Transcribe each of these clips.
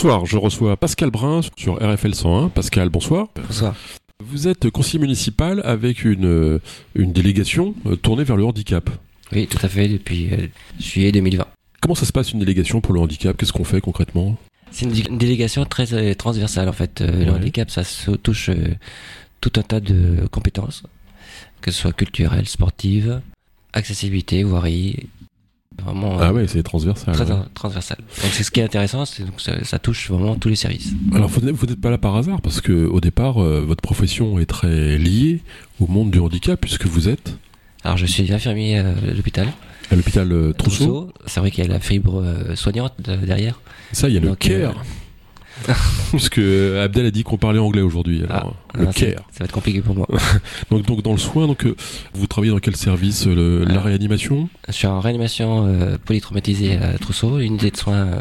Bonsoir, je reçois Pascal Brun sur RFL 101. Pascal, bonsoir. Bonsoir. Vous êtes conseiller municipal avec une, euh, une délégation euh, tournée vers le handicap. Oui, tout à fait, depuis euh, juillet 2020. Comment ça se passe une délégation pour le handicap? Qu'est-ce qu'on fait concrètement? C'est une, délégation très euh, transversale en fait. Euh, Ouais. Le handicap, ça se touche tout un tas de compétences, que ce soit culturelles, sportives, accessibilité, voirie, vraiment euh, Ah ouais, c'est transversal. très ouais. transversal. Donc c'est ce qui est intéressant, c'est donc ça, ça touche vraiment tous les services. Alors vous n'êtes pas là par hasard parce que au départ, euh, votre profession est très liée au monde du handicap puisque vous êtes Alors je suis infirmier euh, à l'hôpital à l'hôpital Trousseau. Trousseau. C'est vrai qu'il y a la fibre soignante de- derrière. Ça, il y a le Donc, CARE. Puisque euh, Abdel a dit qu'on parlait anglais aujourd'hui. Alors, le Ah, ça- CARE. Ça va être compliqué pour moi. Donc, donc dans le soin, donc euh, vous travaillez dans quel service euh, le- La Alors, réanimation? Je suis en réanimation euh, polytraumatisée à Trousseau, une unité de soins euh,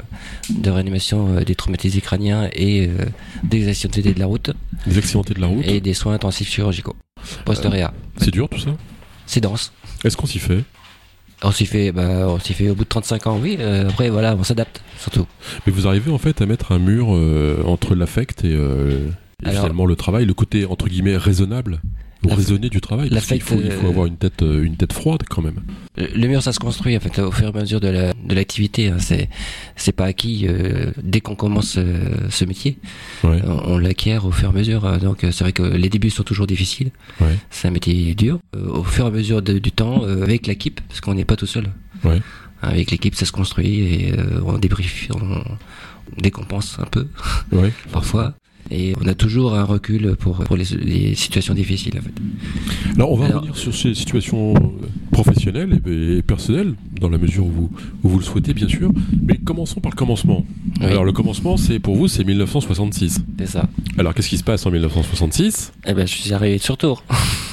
de réanimation euh, des traumatisés crâniens et euh, des accidentés de la route Les accidentés de la route et des soins intensifs chirurgicaux. Post-réa. C'est dur tout ça? C'est dense. Est-ce qu'on s'y fait? On s'y fait, bah, on s'y fait au bout de 35 ans, oui. euh, après, voilà, on s'adapte, surtout. Mais vous arrivez en fait à mettre un mur euh, entre l'affect et, euh, et Alors- finalement le travail, le côté entre guillemets raisonnable? Ou La- raisonné du travail. Parce faut, il faut euh, avoir une tête, euh, une tête froide quand même. Le le mur, ça se construit en fait au fur et à mesure de la de l'activité. hein. C'est c'est pas acquis euh, dès qu'on commence euh, ce métier. Ouais. On, on l'acquiert au fur et à mesure. euh, Donc euh, c'est vrai que les débuts sont toujours difficiles. Ouais. C'est un métier dur. Euh, au fur et à mesure de- du temps, euh, avec l'équipe, parce qu'on n'est pas tout seul. Ouais. Avec l'équipe, ça se construit et euh, on débriefe, on, décompense un peu parfois. Et on a toujours un recul pour, pour les, les situations difficiles. En fait. Alors on va Alors- revenir sur ces situations euh, professionnelles et, et personnelles dans la mesure où vous, où vous le souhaitez bien sûr. Mais commençons par le commencement. Oui. Alors le commencement, c'est pour vous, c'est 1966. C'est ça. Alors qu'est-ce qui se passe en 1966 Eh ben, je suis arrivé sur tour.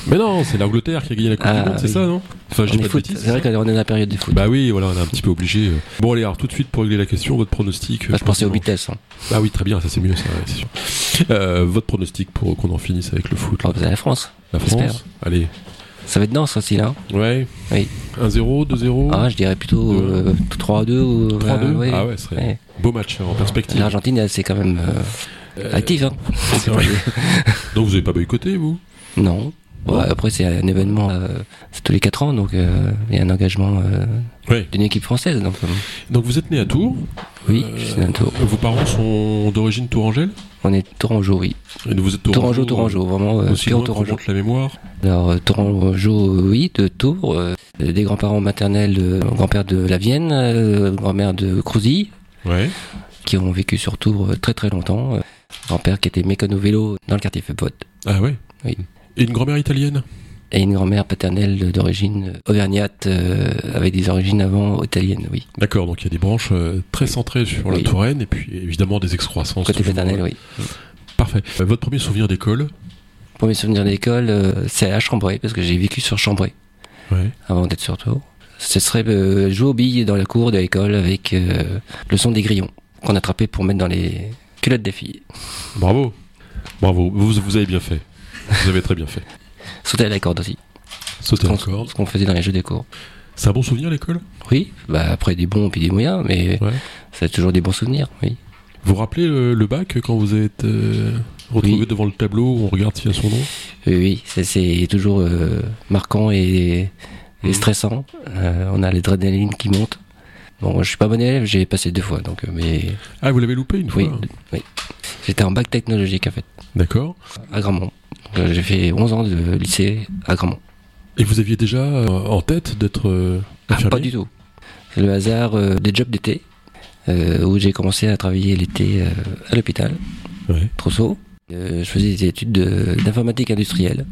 Mais non, c'est l'Angleterre qui a gagné la Coupe Ah, du Monde, c'est oui. ça, non? Enfin, est pas foot. C'est vrai qu'on est dans la période de foot. Bah oui, voilà, on est un petit peu obligé. euh. Bon, allez, alors tout de suite pour régler la question, votre pronostic. Bah, je pensais aux vitesses. Hein. Ah oui, très bien, ça c'est mieux, ça, c'est sûr. Euh, votre pronostic pour qu'on en finisse avec le foot. Oh, là. vous avez la France. la. France Allez. Ça va être dense aussi là. Ouais. Oui. 1-0, 2-0 Ah, je dirais plutôt euh, 3-2 ou 3-2 euh, ouais. Ah ouais, ce serait Ouais. beau match hein, en perspective. L'Argentine, elle, c'est quand même active. Hein. c'est vrai. Donc vous avez pas boycotté, vous? Non. Bon, après, c'est un événement, euh, c'est tous les 4 ans, donc euh, il y a un engagement euh, d'une équipe française. Donc, euh, Donc vous êtes né à Tours. oui, Euh, je suis un tour. Vos parents sont d'origine tourangelle On est Tourangeau, oui. Et Vous êtes Tourangeau, Tourangeau, vraiment euh, Aussi loin Tourangeau. la mémoire. Alors, euh, Tourangeau, oui, de Tours, euh, des grands-parents maternels, euh, grand-père de la Vienne, euh, grand-mère de Crousy, Ouais. qui ont vécu sur Tours euh, très très longtemps. Grand-père qui était mécano vélo dans le quartier Fepot. Ah ouais? Oui. Et une grand-mère italienne Et une grand-mère paternelle d'origine auvergnate, euh, avec des origines avant italiennes, oui. D'accord, donc il y a des branches euh, très centrées sur la. Touraine et puis évidemment des excroissances. Côté paternel, oui. Parfait. Euh, votre premier souvenir d'école Premier souvenir d'école, euh, c'est à Chambray, parce que j'ai vécu sur Chambray Ouais. avant d'être sur Tours. Ce serait jouer aux billes dans la cour de l'école avec le son des grillons qu'on attrapait pour mettre dans les culottes des filles. Bravo. Bravo. Vous, vous avez bien fait. Vous avez très bien fait. Sauter à la corde aussi. Sauter Ce la corde. Ce qu'on faisait dans les jeux des cours. C'est un bon souvenir l'école? Oui, bah après des bons puis des moyens, mais Ouais. c'est toujours des bons souvenirs, oui. Vous vous rappelez le, le bac quand vous êtes euh, retrouvé Oui. devant le tableau où on regarde s'il y a son nom? Oui, oui, c'est- toujours euh, marquant et, et Mhm. stressant. Euh, on a l'adrénaline qui monte. Bon, je suis pas bon élève, j'ai passé deux fois, donc euh, mais Ah, vous l'avez loupé une fois? oui, oui. J'étais en bac technologique en fait, D'accord. à Gramont. Donc, euh, J'ai fait 11 ans de lycée à Gramont. Et vous aviez déjà euh, en tête d'être euh, Ah, pas du tout. C'est le hasard des jobs d'été, où j'ai commencé à travailler l'été à l'hôpital, Ouais. Trousseau. Je faisais des études de- d'informatique industrielle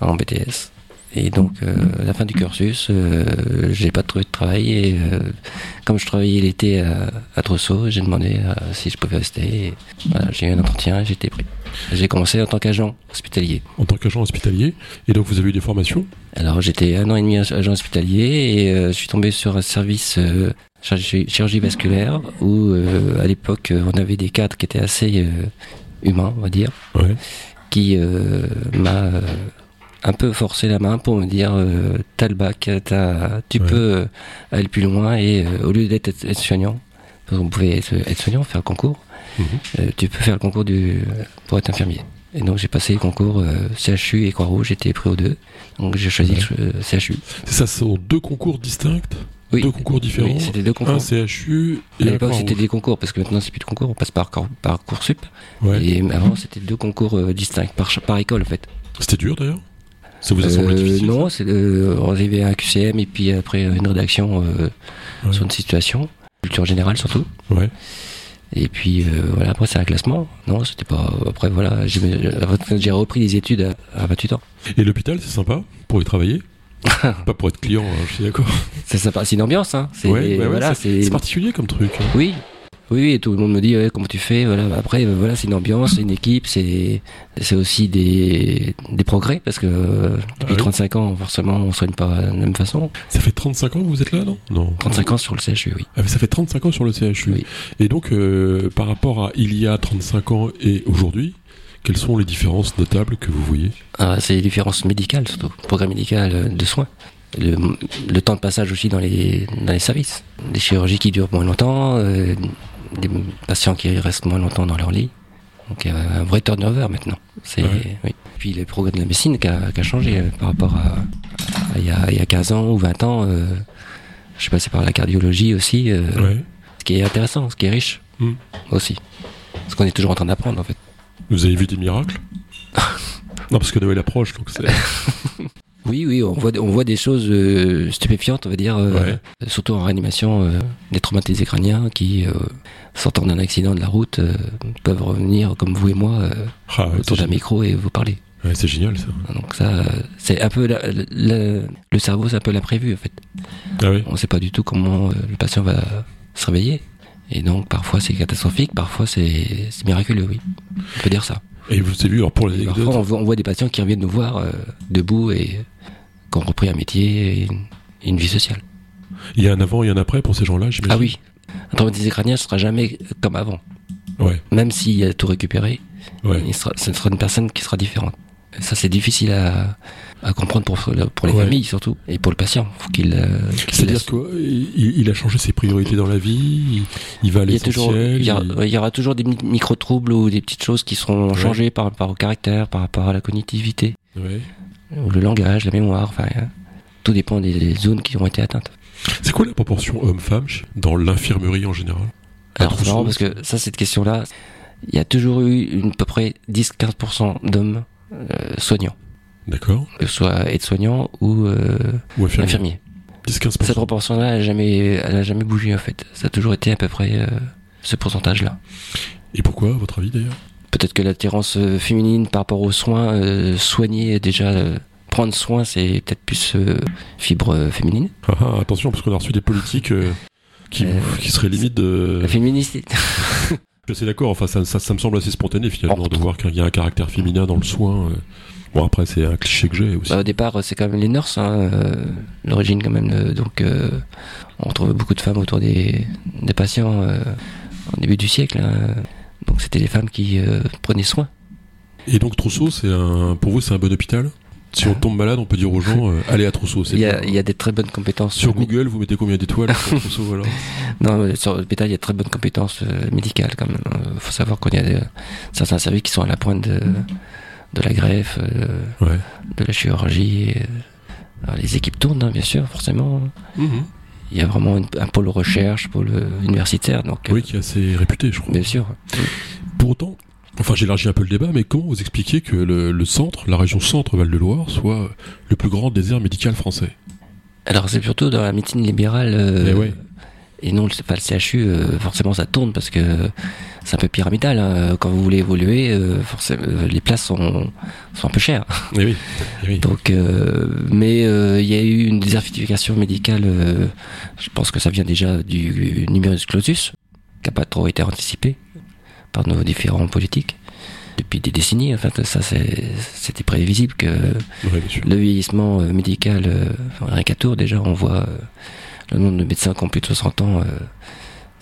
en BTS. Et donc, euh, à la fin du cursus, euh, j'ai pas trouvé de travail. Et euh, comme je travaillais l'été à, à Trousseau, j'ai demandé si je pouvais rester. Voilà, j'ai eu un entretien et j'ai été pris. J'ai commencé en tant qu'agent hospitalier. En tant qu'agent hospitalier. Et donc vous avez eu des formations? Alors j'étais un an et demi agent hospitalier et euh, je suis tombé sur un service euh, chirurgie, chirurgie vasculaire où euh, à l'époque on avait des cadres qui étaient assez euh, humains, on va dire, Ouais. qui euh, m'a euh, un peu forcé la main pour me dire euh, t'as le bac, t'as- tu Ouais. peux euh, aller plus loin et euh, au lieu d'être parce qu'on pouvait être aide-soignant, faire le concours, Euh, tu peux faire le concours du, pour être infirmier. Et donc j'ai passé le concours euh, CHU et Croix-Rouge, j'étais pris aux deux. Donc j'ai choisi le euh, CHU. C'est ça, ce sont deux concours distincts Oui. Deux concours différents Oui, c'était deux concours. Un CHU À et un l'époque, c'était des concours, parce que maintenant, c'est plus de concours, on passe par, par Coursup. Ouais. Et avant, c'était deux concours euh, distincts, par, par école, en fait. C'était dur d'ailleurs? Ça vous a semblé difficile non, c'est on arrivait à un QCM et puis après une rédaction Ouais. sur une situation, culture générale surtout. Ouais. Et puis euh, voilà, après c'est un classement. Non, c'était pas. Après voilà, j'ai repris les études à, à 28 ans. Et l'hôpital, c'est sympa pour y travailler? Pas pour être client, hein, je suis d'accord. C'est sympa, c'est une ambiance, hein. C'est Ouais, voilà, c'est particulier comme truc. hein. oui. Oui, oui, et tout le monde me dit ouais, comment tu fais. Voilà, après euh, voilà, c'est une ambiance, c'est une équipe, c'est c'est aussi des des progrès parce que depuis Ah oui. 35 ans, forcément, on soigne pas de la même façon. Ça fait 35 ans que vous êtes là, non? Non. 35 ans sur le CHU, oui. Ah, mais ça fait 35 ans sur le CHU. Oui. Et donc, euh, par rapport à il y a 35 ans et aujourd'hui, quelles sont les différences notables que vous voyez? Ah, c'est les différences médicales surtout, programme médical euh, de soins. Le, le temps de passage aussi dans les, dans les services. Des chirurgies qui durent moins longtemps, euh, des patients qui restent moins longtemps dans leur lit. Donc il y a un vrai turnover maintenant. C'est, Ouais. oui. Puis le progrès de la médecine qui a, changé euh, par rapport à, il, y a, y a 15 ans ou 20 ans. Euh, je suis passé par la cardiologie aussi, euh, Ouais. ce qui est intéressant, ce qui est riche Hmm. aussi. Parce qu'on est toujours en train d'apprendre en fait. Vous avez vu des miracles? Non, parce que Noël approche, donc c'est. Oui, oui, on voit, on voit des choses euh, stupéfiantes, on va dire, euh, Ouais. surtout en réanimation, euh, des traumatisés crâniens qui, euh, sortant d'un accident de la route, euh, peuvent revenir comme vous et moi euh, Ah, ouais, autour d'un micro et vous parler. ouais, c'est génial ça. Donc ça, c'est un peu la- la- le cerveau, c'est un peu l'imprévu en fait. Ah oui On ne sait pas du tout comment le patient va se réveiller. Et donc parfois c'est catastrophique, parfois c'est c'est miraculeux, oui. On peut dire ça. Et vous avez vu, alors pour l'anecdote, parfois on voit, on voit des patients qui reviennent nous voir euh, debout et qui ont repris un métier et une, et une vie sociale. il y a un avant et un après pour ces gens-là, j'imagine Ah oui, un traumatisé crânien ne sera jamais comme avant. Ouais, Même s'il a tout récupéré, ouais. il sera, ce sera une personne qui sera différente. Ça, c'est difficile à, à comprendre pour, pour les Ouais. familles surtout, et pour le patient. Faut qu'il, euh, C'est-à-dire qu'il il a changé ses priorités dans la vie, il, va à l'essentiel. il, y aura, il- y aura toujours des mi- micro-troubles ou des petites choses qui seront Ouais. changées par rapport au caractère, par rapport à la cognitivité, Ouais. ou le langage, la mémoire, enfin, euh, tout dépend des, des zones qui ont été atteintes. C'est quoi la proportion homme-femme dans l'infirmerie en général? Alors, c'est marrant parce que ça, cette question-là, il y a toujours eu une, à peu près 10-15% d'hommes euh, soignants, D'accord que ce soit aide-soignant ou euh, Ou infirmier infirmier. 10-15%. Cette proportion-là, elle n'a jamais, elle a jamais bougé en fait. Ça a toujours été à peu près euh, ce pourcentage-là. Et pourquoi, à votre avis d'ailleurs? Peut-être que l'attirance féminine par rapport aux soins, euh, soigner déjà, euh, prendre soin, c'est peut-être plus euh, fibre féminine. Ah, ah, Attention, parce qu'on a reçu des politiques euh, qui, qui seraient limite de. La féministe, Je suis d'accord, enfin, ça, ça, ça me semble assez spontané finalement de voir qu'il y a un caractère féminin dans le soin. euh. Bon, après, c'est un cliché que j'ai aussi. Bah, au départ, c'est quand même les nurses, hein, euh, l'origine quand même. euh, donc, euh, on retrouve beaucoup de femmes autour des, des patients au début du siècle. hein. Donc, c'était les femmes qui prenaient soin. Et donc, Trousseau, c'est un, pour vous, c'est un bon hôpital? Si on tombe malade, on peut dire aux gens, euh, allez à Trousseau. Il y, a, bien. il y a des très bonnes compétences Sur Google, vous mettez combien d'étoiles sur Trousseau alors? Non, euh, sur l'hôpital, il y a de très bonnes compétences euh, médicales quand même. Il faut savoir qu'il y a des- certains services qui sont à la pointe de, de la greffe, euh, Ouais. de la chirurgie. euh, alors, les équipes tournent, hein, bien sûr, forcément. Mhm. Il y a vraiment une- un pôle recherche, pôle euh, universitaire. Donc, euh, Oui, qui est assez réputé, je crois. bien sûr. Pour autant, enfin j'élargis un peu le débat, mais comment vous expliquez que le, le centre, la région centre Val-de-Loire, soit le plus grand désert médical français? Alors c'est surtout dans la médecine libérale euh, ouais. et non le, pas le CHU. euh, forcément ça tourne parce que c'est un peu pyramidal. hein. Quand vous voulez évoluer, euh, forcément les places sont, sont un peu chères. Eh oui, eh oui. Donc, mais il y a eu une désertification médicale. je pense que ça vient déjà du numerus clausus, qui n'a pas trop été anticipé par nos différents politiques depuis des décennies. En fait, ça c'était prévisible que le vieillissement euh, médical, euh, enfin, rien qu'à Tours déjà, on voit euh, le nombre de médecins qui ont plus de 60 ans.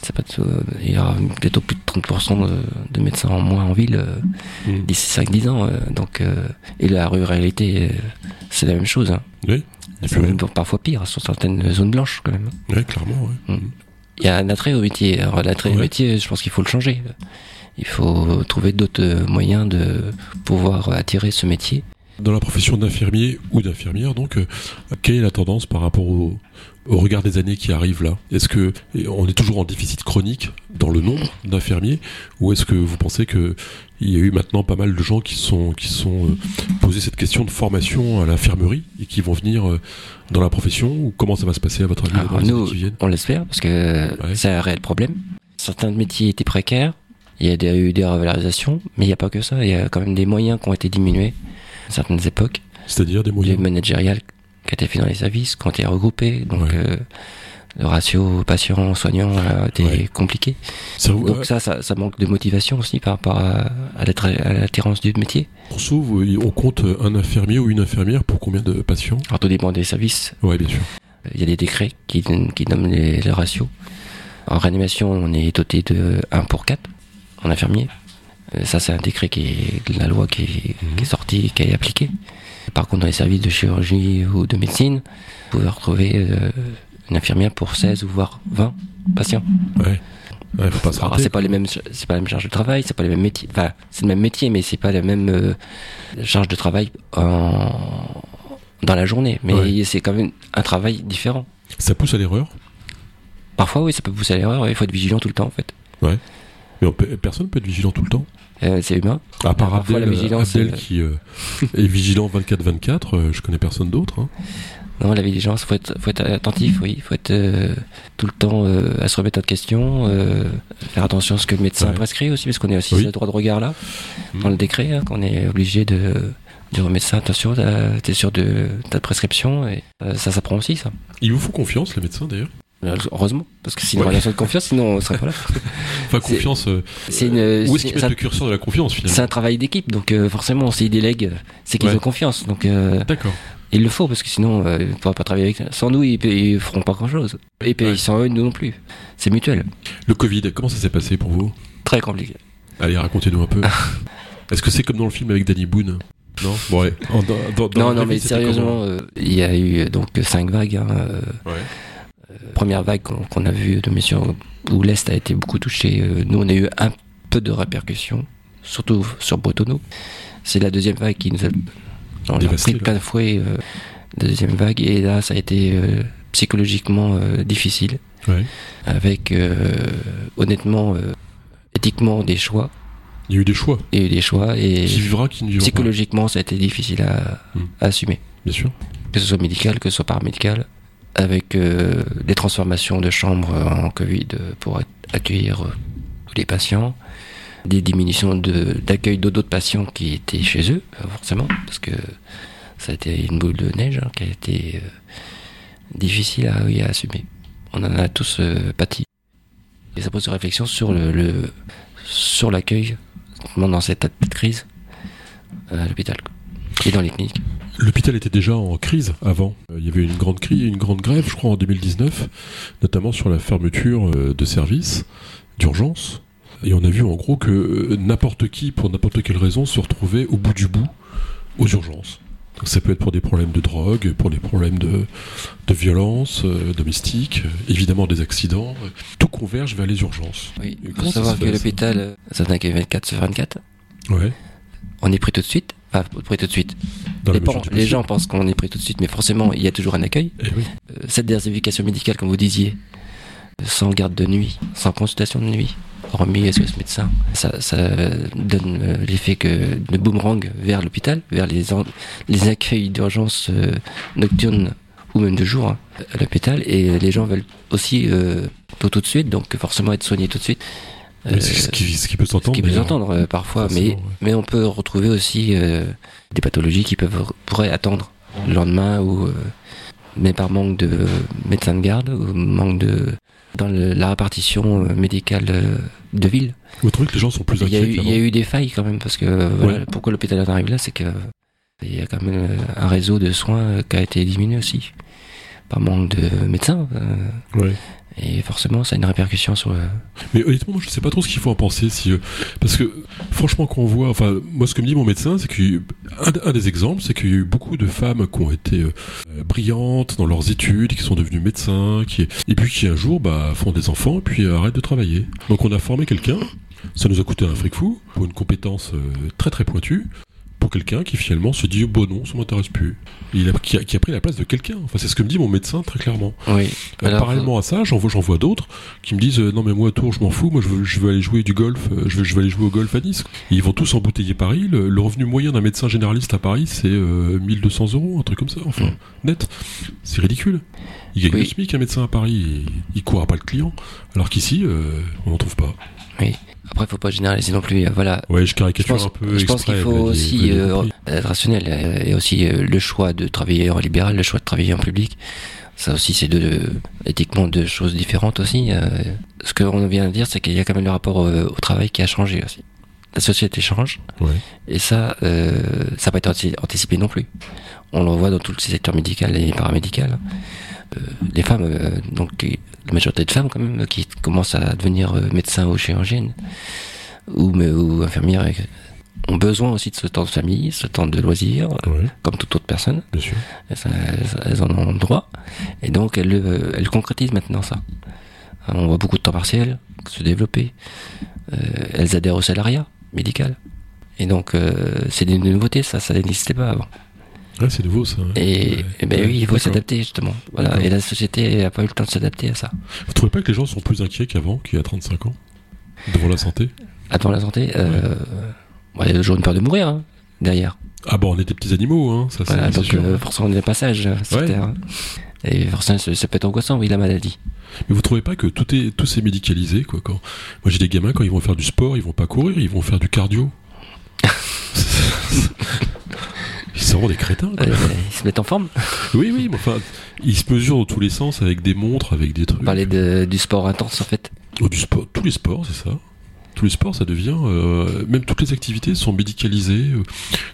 c'est pas tout, il y aura bientôt plus de 30% de, de médecins en moins en ville Mhm. d'ici 5-10 ans. donc, et la ruralité, c'est la même chose. Hein. Oui, C'est même parfois pire sur certaines zones blanches quand même. ouais, clairement, ouais. Il y a un attrait au métier. Alors l'attrait au Ouais. métier, je pense qu'il faut le changer. Il faut trouver d'autres moyens de pouvoir attirer ce métier. Dans la profession d'infirmier ou d'infirmière, donc, euh, quelle est la tendance par rapport au, au regard des années qui arrivent là? Est-ce que on est toujours en déficit chronique dans le nombre d'infirmiers? Ou est-ce que vous pensez que il y a eu maintenant pas mal de gens qui sont qui sont euh, posé cette question de formation à l'infirmerie et qui vont venir euh, dans la profession? Ou comment ça va se passer à votre avis Alors, nous, on l'espère parce que Ouais. c'est un réel problème. Certains métiers étaient précaires, il y a des- eu des revalorisations, mais il n'y a pas que ça. Il y a quand même des moyens qui ont été diminués à certaines époques. C'est-à-dire des moyens managériales qui étaient fait dans les services, qui ont été regroupés. Donc Ouais. euh, le ratio patient-soignant a été Ouais. compliqué. Ça, vous- Donc ça, ça, ça manque de motivation aussi par rapport à, à du métier. pour ça, vous- on compte un infirmier ou une infirmière pour combien de patients? Alors tout dépend des services. Ouais, bien sûr. Il y a des décrets qui, qui nomment les, les ratios. En réanimation, on est doté de 1 pour 4 en infirmier. Euh, Ça, c'est un décret qui est de la loi qui est, qui est sorti, qui est appliqué. Par contre, dans les services de chirurgie ou de médecine, vous pouvez retrouver euh, une infirmière pour 16 ou voire 20 patients. Ouais. Ouais, faut pas se Alors, c'est pas les mêmes, c'est pas la même charge de travail, c'est pas les mêmes métiers. Enfin, c'est le même métier, mais c'est pas la même euh, charge de travail en, dans la journée. Mais Ouais. c'est quand même un travail différent. Ça pousse à l'erreur? Parfois, oui, ça peut pousser à l'erreur. Il faut être vigilant tout le temps, en fait. Mais peut- personne peut être vigilant tout le temps. Euh, c'est humain. À part Parfois, Abdel, la vigilance, Abdel euh, qui euh, est vigilant 24-24, euh, je connais personne d'autre. hein. Non, la vigilance, faut être, faut être attentif, oui. faut être euh, tout le temps euh, à se remettre en question, euh, faire attention à ce que le médecin Ouais. prescrit aussi, parce qu'on est aussi Oui. ce droit de regard là, Mhm. dans le décret, hein, qu'on est obligé de dire au médecin, attention, t'es sûr de ta prescription, et euh, ça s'apprend aussi, ça. Ils vous font confiance, les médecins d'ailleurs? Euh, Heureusement, parce que c'est une Ouais. relation de confiance, sinon on serait pas là. Enfin, C'est- confiance. euh, C'est une, où est-ce c'est- qu'ils mettent ça- le curseur de la confiance c'est finalement un travail d'équipe, donc euh, forcément, s'ils délèguent, c'est qu'ils Ouais. ont confiance. Donc, euh, D'accord. il le faut, parce que sinon, euh, ils ne pourraient pas travailler avec. Sans nous, ils, ils feront pas grand-chose. Et puis, Ouais. sans eux, nous non plus. C'est mutuel. Le Covid, comment ça s'est passé pour vous? Très compliqué. Allez, racontez-nous un peu. Est-ce que c'est comme dans le film avec Danny Boone? Non? Bon, ouais. En- dans- dans- dans non, non, mais sérieusement, euh, il y a eu euh, donc cinq vagues. hein, euh, Ouais. Première vague qu'on a vue de mission où l'Est a été beaucoup touché. euh, nous, on a eu un peu de répercussions, surtout sur Bretonneau. C'est la deuxième vague qui nous a, on a Dévasté, pris là. de plein fouet. euh, la deuxième vague, et là, ça a été euh, psychologiquement euh, difficile, Ouais. avec honnêtement, éthiquement des choix. Il y a eu des choix. Il y a eu des choix et Qui vivra, qui ne vivra pas psychologiquement, ça a été difficile à, Hmm. à assumer. Bien sûr. que ce soit médical, que ce soit paramédical, avec euh, des transformations de chambres en Covid pour accueillir euh, les patients, des diminutions d'accueil de, d'autres patients qui étaient chez eux, euh, forcément, parce que ça a été une boule de neige hein, qui a été difficile à, assumer. On en a tous pâti. Et ça pose une réflexion sur le, le- sur dans cette crise à l'hôpital et dans les cliniques. L'hôpital était déjà en crise avant. Euh, Il y avait une grande crise, une grande grève, je crois, en 2019, notamment sur la fermeture euh, de services d'urgence. Et on a vu en gros que euh, n'importe qui, pour n'importe quelle raison, se retrouvait au bout du bout aux urgences. Donc ça peut être pour des problèmes de drogue, pour des problèmes de, de violence euh, domestique, évidemment des accidents. Tout converge vers les urgences. Oui, il faut ça savoir se que ça l'hôpital, ça n'accueille 24 sur 24. Ouais. On est pris tout de suite. Enfin, pris tout de suite. Les, gens pensent qu'on est pris tout de suite, mais forcément, il y a toujours un accueil. Eh oui. Euh, cette désertification médicale, comme vous disiez, sans garde de nuit, sans consultation de nuit, hormis SOS médecin, ça, ça donne euh, l'effet que de boomerang vers l'hôpital, vers les, en- les accueils d'urgence euh, nocturnes ou même de jour hein, à l'hôpital, et les gens veulent aussi euh, tout, tout de suite, donc forcément être soignés tout de suite. C'est ce, qui, ce qui peut Ce s'entendre. qui peut d'ailleurs. s'entendre euh, parfois, mais, ouais. mais on peut retrouver aussi euh, des pathologies qui peuvent pourraient attendre le lendemain ou euh, mais par manque de médecins de garde ou manque de dans le- la répartition euh, médicale euh, de ville. Vous trouvez que les gens sont plus inquiets il y a eu des failles quand même parce que euh, voilà, Ouais. pourquoi l'hôpital en arrive là, c'est que il y a quand même euh, un réseau de soins euh, qui a été diminué aussi par manque de médecins euh, Ouais. Et forcément ça a une répercussion sur Mais honnêtement, moi, je sais pas trop ce qu'il faut en penser. Si, euh, parce que, franchement, quand on voit. Enfin, moi, ce que me dit mon médecin, c'est qu'un un des exemples, c'est qu'il y a eu beaucoup de femmes qui ont été euh, brillantes dans leurs études, qui sont devenues médecins, qui, et puis qui un jour bah, font des enfants, puis euh, arrêtent de travailler. Donc, on a formé quelqu'un Ça nous a coûté un fric fou pour une compétence très très pointue pour quelqu'un qui finalement se dit bon non ça m'intéresse plus. Il a, qui, a, qui a pris la place de quelqu'un. Enfin c'est ce que me dit mon médecin très clairement. Oui. Euh, parallèlement à ça j'en vois, j'en vois d'autres qui me disent euh, non mais moi à Tours je m'en fous. Moi je veux, je veux aller jouer du golf euh, je veux, je veux aller jouer au golf à Nice. Et ils vont tous embouteiller Paris. Le, le revenu moyen d'un médecin généraliste à Paris c'est euh, 1200 euros un truc comme ça. Enfin Mm. net. C'est ridicule. Il gagne Oui. le SMIC un médecin à Paris et il court pas le client. Alors qu'ici on n'en trouve pas. Oui. Après, faut pas généraliser non plus. euh, Voilà. ouais je Je caricature pense, un peu je pense qu'il faut aussi l'avez euh, être rationnel. euh, Et aussi euh, le choix de travailler en libéral, le choix de travailler en public. Ça aussi, c'est deux, éthiquement deux choses différentes aussi. euh. Ce qu'on vient de dire, c'est qu'il y a quand même le rapport euh, au travail qui a changé aussi. La société change. Ouais. Et ça, euh, ça n'a pas été anti- anticipé non plus. On le voit dans tous les secteurs médicaux et paramédical. Euh, les femmes, euh, donc la majorité de femmes quand même, qui commencent à devenir euh, médecins ou chirurgiennes ou, ou infirmières, euh, ont besoin aussi de ce temps de famille, ce temps de loisirs, euh, comme toute autre personne. bien sûr Elles, en ont droit. Et donc, elles, le- elles concrétisent maintenant ça. On voit beaucoup de temps partiel se développer. Euh, elles adhèrent au salariat médical. Et donc, euh, c'est des nouveautés, ça, ça n'existait pas avant. Ouais, c'est nouveau ça. Et, Ouais. ben oui, il faut s'adapter justement. Voilà. Et la société n'a pas eu le temps de s'adapter à ça. Vous trouvez pas que les gens sont plus inquiets qu'avant, qu'il y a 35 ans Devant la santé? Attends la santé, euh, ouais, il y a toujours une peur de mourir hein, derrière. Ah bon, on est des petits animaux, hein, ça c'est Voilà, donc sûr. euh, forcément on est Ouais. Terre. hein. Et forcément ça, ça peut être angoissant, oui, la maladie. Mais vous trouvez pas que tout est tout est médicalisé quoi quand Moi j'ai des gamins quand ils vont faire du sport, ils vont pas courir, ils vont faire du cardio. ils seront des crétins. Quoi. Euh, ils se mettent en forme. Oui oui, mais enfin ils se mesurent dans tous les sens avec des montres, avec des trucs. On parlait de, du sport intense en fait. Oh, du sport, tous les sports, c'est ça. Tous les sports, ça devient. euh, même toutes les activités sont médicalisées. Euh,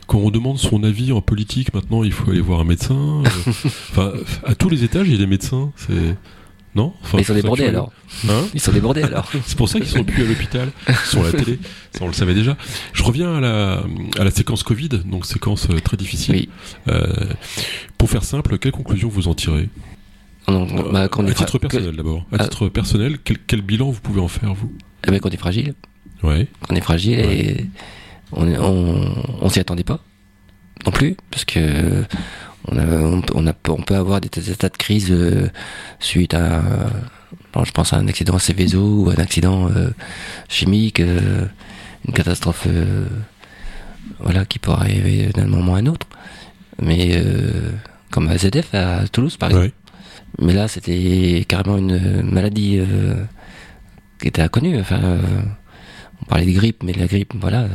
Quand on demande son avis en politique, maintenant, il faut aller voir un médecin. Euh, Enfin, à tous les étages, il y a des médecins. C'est non Enfin, Mais ils sont débordés alors. Hein Ils sont débordés alors. c'est pour ça qu'ils sont plus à l'hôpital. Ils sont à la télé. Ça, on le savait déjà. Je reviens à la, à la séquence Covid, donc séquence euh, très difficile. Oui. Euh, pour faire simple, quelle conclusion vous en tirez? Non, bah, quand À fra- titre que- personnel d'abord. À Ah. titre personnel, quel, quel bilan vous pouvez en faire, vous? Eh ben, quand on est fragile. Ouais. on est fragile et on, on, on s'y attendait pas non plus parce que on, a, on, a, on peut avoir des, états de crise euh, suite à je pense à un accident Céveso ou un accident euh, chimique euh, une catastrophe voilà qui peut arriver d'un moment à un autre mais comme à ZF à Toulouse par exemple Ouais. mais là, c'était carrément une maladie qui était inconnue. Enfin, on parlait de grippe, mais la grippe, voilà,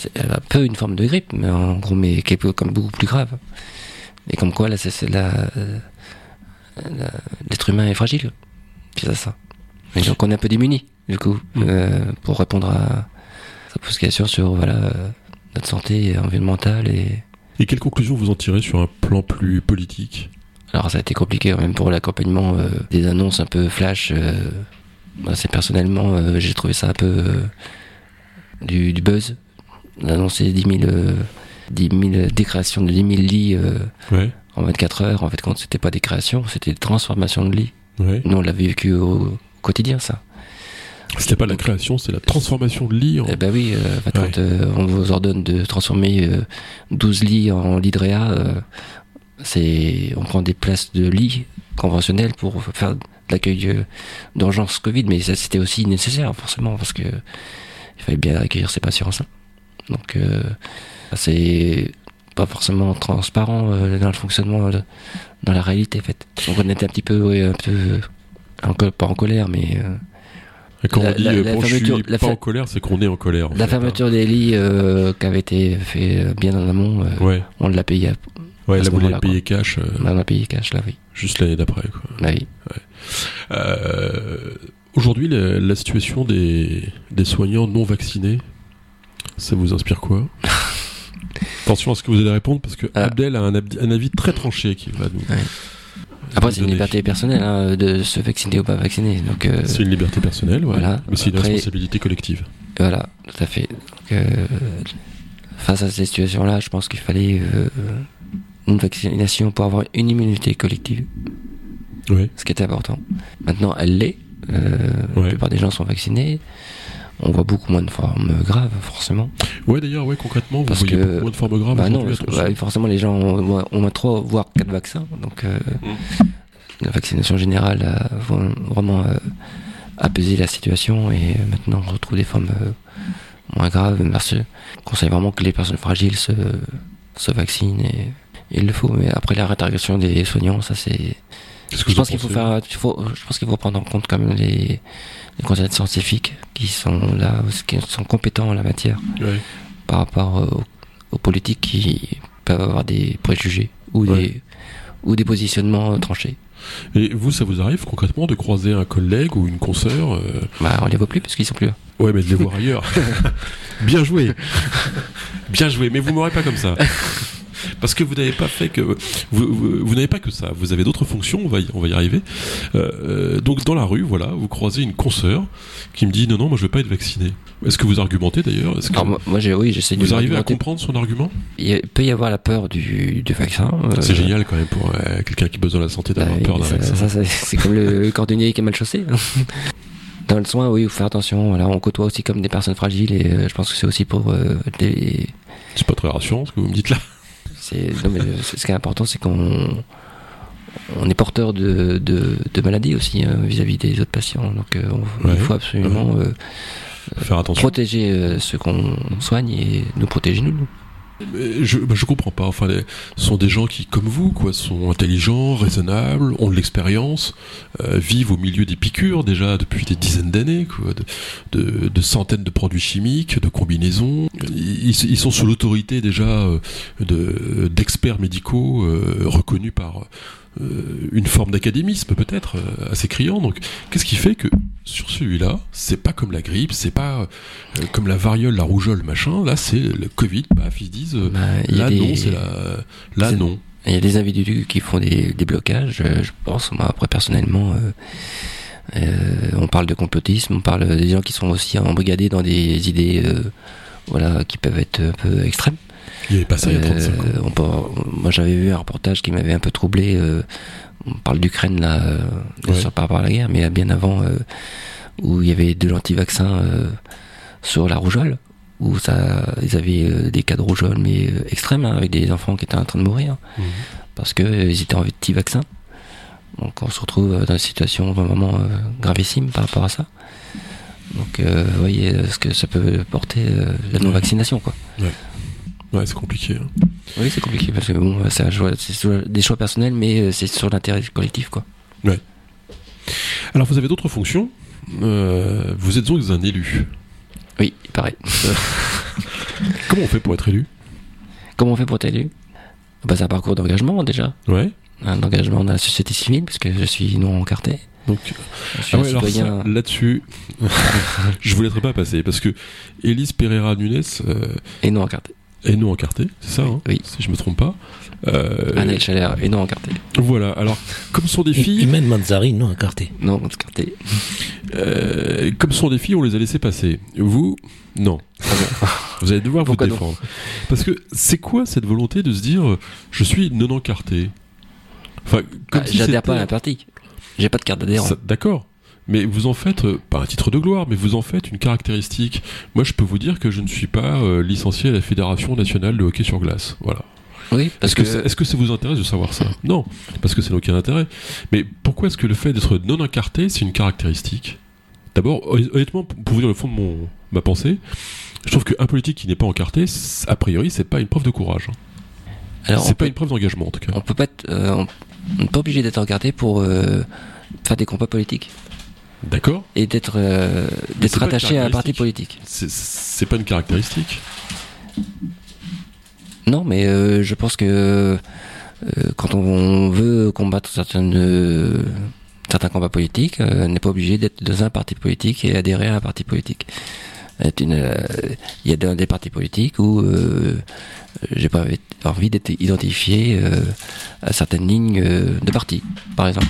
c'est un peu une forme de grippe, mais en gros, mais qui est comme beaucoup plus grave. Et comme quoi, là, c'est euh, l'être humain est fragile. C'est ça, ça. Et donc, on est un peu démunis, du coup, Mm. euh, pour répondre à sa posture sur voilà euh, notre santé environnementale et Et quelle conclusion vous en tirez sur un plan plus politique? Alors ça a été compliqué même pour l'accompagnement euh, des annonces un peu flash. Euh, moi, c'est personnellement, j'ai trouvé ça un peu du, du buzz. D'annoncer 10 000, euh, 10 000 des créations de 10 000 lits euh, Ouais. en 24 heures. En fait, quand c'était pas des créations, c'était des transformations de lits. Ouais. Nous, on l'a vécu au, quotidien, ça. C'était pas la création, c'est la transformation de lits. en- Eh ben oui, euh, Ouais. quand euh, on vous ordonne de transformer euh, 12 lits en lits de réa, euh, c'est, on prend des places de lits conventionnels pour faire de l'accueil euh, d'urgence Covid, mais ça c'était aussi nécessaire forcément parce que il fallait bien accueillir ces patients-là. Donc euh, c'est pas forcément transparent euh, dans le fonctionnement, euh, dans la réalité en fait. Donc on était un petit peu, ouais, un peu en pas en colère, mais Et quand La- on dit la- la bon, je fermeture- suis la pas en colère, c'est qu'on est en colère. en la fait, hein. fermeture des lits euh, qui avait été fait bien en amont, euh, Ouais, on l'a payé, à, ouais à là vous l'avez payé cash euh, on a payé cash là, oui. juste l'année d'après. quoi. Oui. Aujourd'hui, la, la situation des, des soignants non vaccinés, ça vous inspire quoi Attention à ce que vous allez répondre parce que Ah. Abdel a un, avis très tranché qui va nous. Après, c'est une liberté personnelle hein, de se vacciner ou pas vacciner. Donc, euh, C'est une liberté personnelle, ouais. Voilà. mais c'est une responsabilité collective. voilà, tout à fait. Donc, euh, face à cette situation-là, je pense qu'il fallait euh, une vaccination pour avoir une immunité collective, ce qui était important. Maintenant, elle l'est. Euh, Ouais. La plupart des gens sont vaccinés. On voit beaucoup moins de formes graves, forcément. Ouais, d'ailleurs, ouais, concrètement, vous Parce voyez que- beaucoup moins de formes graves. Bah non, bah, forcément, les gens ont, ont moins trois, voire quatre vaccins. Donc, euh, la vaccination générale a vra- vraiment euh, apaisé la situation et euh, maintenant on retrouve des formes euh, moins graves. Merci. Je conseille vraiment que les personnes fragiles se, se vaccinent et, et il le faut. Mais après la réintégration des soignants, ça c'est. Je pense qu'il faut faire, faut, je pense qu'il faut prendre en compte quand même les, les conseils scientifiques qui sont là, qui sont compétents en la matière Ouais. par rapport euh, aux, aux politiques qui peuvent avoir des préjugés ou Ouais. des ou des positionnements euh, tranchés. Et vous, ça vous arrive concrètement de croiser un collègue ou une consoeur euh, Bah, on les voit plus parce qu'ils sont plus là. Ouais, mais de les voir ailleurs. Bien joué. Bien joué. Mais vous m'aurez pas comme ça. Parce que vous n'avez pas fait que vous, vous, vous n'avez pas que ça. Vous avez d'autres fonctions. On va y, on va y arriver. Euh, euh, donc dans la rue, voilà, vous croisez une consoeur qui me dit non non, moi je veux pas être vacciné. Est-ce que vous argumentez d'ailleurs? Est-ce que Alors, moi, moi, j'ai, oui, j'essaie de vous arrivez à comprendre son argument? Il peut y avoir la peur du, du vaccin. euh, C'est génial quand même pour euh, quelqu'un qui bosse dans la santé bah, d'avoir peur d'un vaccin. ça, ça, c'est comme le cordonnier qui est mal chaussé. Dans le soin, oui, il faut faire attention. Voilà, on côtoie aussi comme des personnes fragiles et euh, je pense que c'est aussi pour euh, des, C'est pas très rassurant ce que vous me dites là. C'est, mais c'est- ce qui est important, c'est qu'on on est porteur de, de, de maladies aussi hein, vis-à-vis des autres patients. Donc, euh, on- Ouais. il faut absolument euh, Faire attention. protéger euh, ceux qu'on soigne et nous protéger nous. Je, bah, comprends pas. Enfin, ce sont des gens qui, comme vous, quoi, sont intelligents, raisonnables, ont de l'expérience, euh, vivent au milieu des piqûres déjà depuis des dizaines d'années, de, centaines de produits chimiques, de combinaisons. Ils, sont sous l'autorité déjà euh, de d'experts médicaux euh, reconnus par une forme d'académisme peut-être euh, assez criant. Donc, qu'est-ce qui fait que sur celui-là, c'est pas comme la grippe, c'est pas euh, comme la variole, la rougeole, machin. Là, c'est le Covid. Paf, ils disent. euh, Bah, Là, des- non, c'est la. Là, non. Il y a des individus qui font des, des blocages, euh, je pense. Moi, après, personnellement, euh, euh, on parle de complotisme, on parle des gens qui sont aussi embrigadés dans des idées euh, voilà, qui peuvent être un peu extrêmes. Il n'y avait pas ça il y a 35 ans. Euh, on peut- moi, j'avais vu un reportage qui m'avait un peu troublé. euh, on parle d'Ukraine là, euh, Ouais. sûr par rapport à la guerre, mais bien avant, où il y avait de l'anti-vaccin sur la rougeole, où ça, ils avaient euh, des cas de rougeole mais euh, extrêmes, hein, avec des enfants qui étaient en train de mourir Mhm. parce que euh, étaient anti-vaccin. Donc on se retrouve dans une situation vraiment gravissime par rapport à ça. Donc vous voyez ce que ça peut porter la non-vaccination quoi. Ouais, c'est compliqué. hein. Oui, c'est compliqué parce que bon, c'est un choix- c'est des choix personnels, mais euh, c'est sur l'intérêt collectif, quoi. Alors, vous avez d'autres fonctions? Euh, vous êtes donc un élu. Oui, pareil. Comment on fait pour être élu? Comment on fait pour être élu? Bah, C'est un parcours d'engagement déjà, Ouais. un engagement dans la société civile, parce que je suis non encarté. Donc, Je suis ah ouais, citoyen. là-dessus, je vous laisserai pas passer parce que Élise Pereira Nunes euh, Et non encarté. Est non encartée, c'est ça, hein, Oui. si je me trompe pas. Euh, Anna Chalère et non encarté. voilà. Alors, comme sont des filles, Imen Manzari, non écarté. Non encarté. euh, comme sont des filles, on les a laissées passer. Vous, non. Vous allez devoir vous Pourquoi défendre. Parce que c'est quoi cette volonté de se dire je suis non encarté Enfin, comme Ah, si J'adhère pas à c'était- un parti. J'ai pas de carte d'adhérent. D'accord. Mais vous en faites, euh, pas un titre de gloire, mais vous en faites une caractéristique. Moi, je peux vous dire que je ne suis pas euh, licencié à la Fédération nationale de hockey sur glace. Voilà. Oui, parce Est-ce que, est-ce que ça vous intéresse de savoir ça? Non, parce que ça n'a aucun intérêt. Mais pourquoi est-ce que le fait d'être non incarté, c'est une caractéristique? D'abord, hon- honnêtement, pour vous dire le fond de mon, ma pensée, je trouve qu'un politique qui n'est pas encarté, a priori, c'est pas une preuve de courage. hein. alors, C'est pas peut, une preuve d'engagement, en tout cas. on peut pas être, euh, on on n'est pas obligé d'être encarté pour euh, faire des combats politiques D'accord et d'être euh, d'être attaché à un parti politique. C'est- pas une caractéristique. Non, mais euh, je pense que euh, quand on veut combattre certaines, certains combats politiques, on n'est pas obligé d'être dans un parti politique et adhérer à un parti politique. Il y a des, des partis politiques où j'ai pas envie- d'être identifié à certaines lignes de parti, par exemple.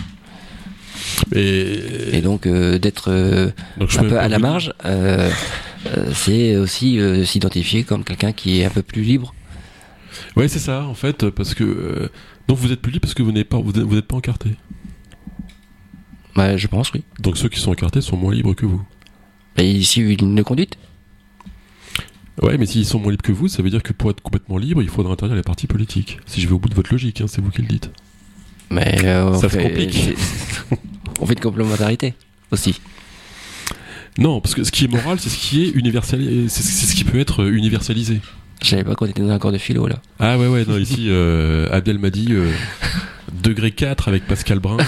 Et, Et donc euh, d'être euh, un peu à la marge, euh, c'est aussi s'identifier comme quelqu'un qui est un peu plus libre. Ouais, c'est ça, en fait, parce que. donc vous êtes plus libre parce que vous n'êtes pas, vous vous êtes pas encarté. Ouais, je pense, oui. Donc ceux qui sont encartés sont moins libres que vous. Et ici, une de conduite? Ouais, mais s'ils sont moins libres que vous, ça veut dire que pour être complètement libre, il faudra interdire les partis politiques. Si je vais au bout de votre logique, hein, c'est vous qui le dites. Mais euh, Ça se fait- complique. on fait une complémentarité aussi. Non, parce que ce qui est moral, c'est ce qui est universalisé, c'est ce qui peut être euh, universalisé. Je savais pas qu'on était dans un cours de philo là. Ah ouais, ouais, non, ici, euh, Abdel m'a dit euh, degré 4 avec Pascal Brun.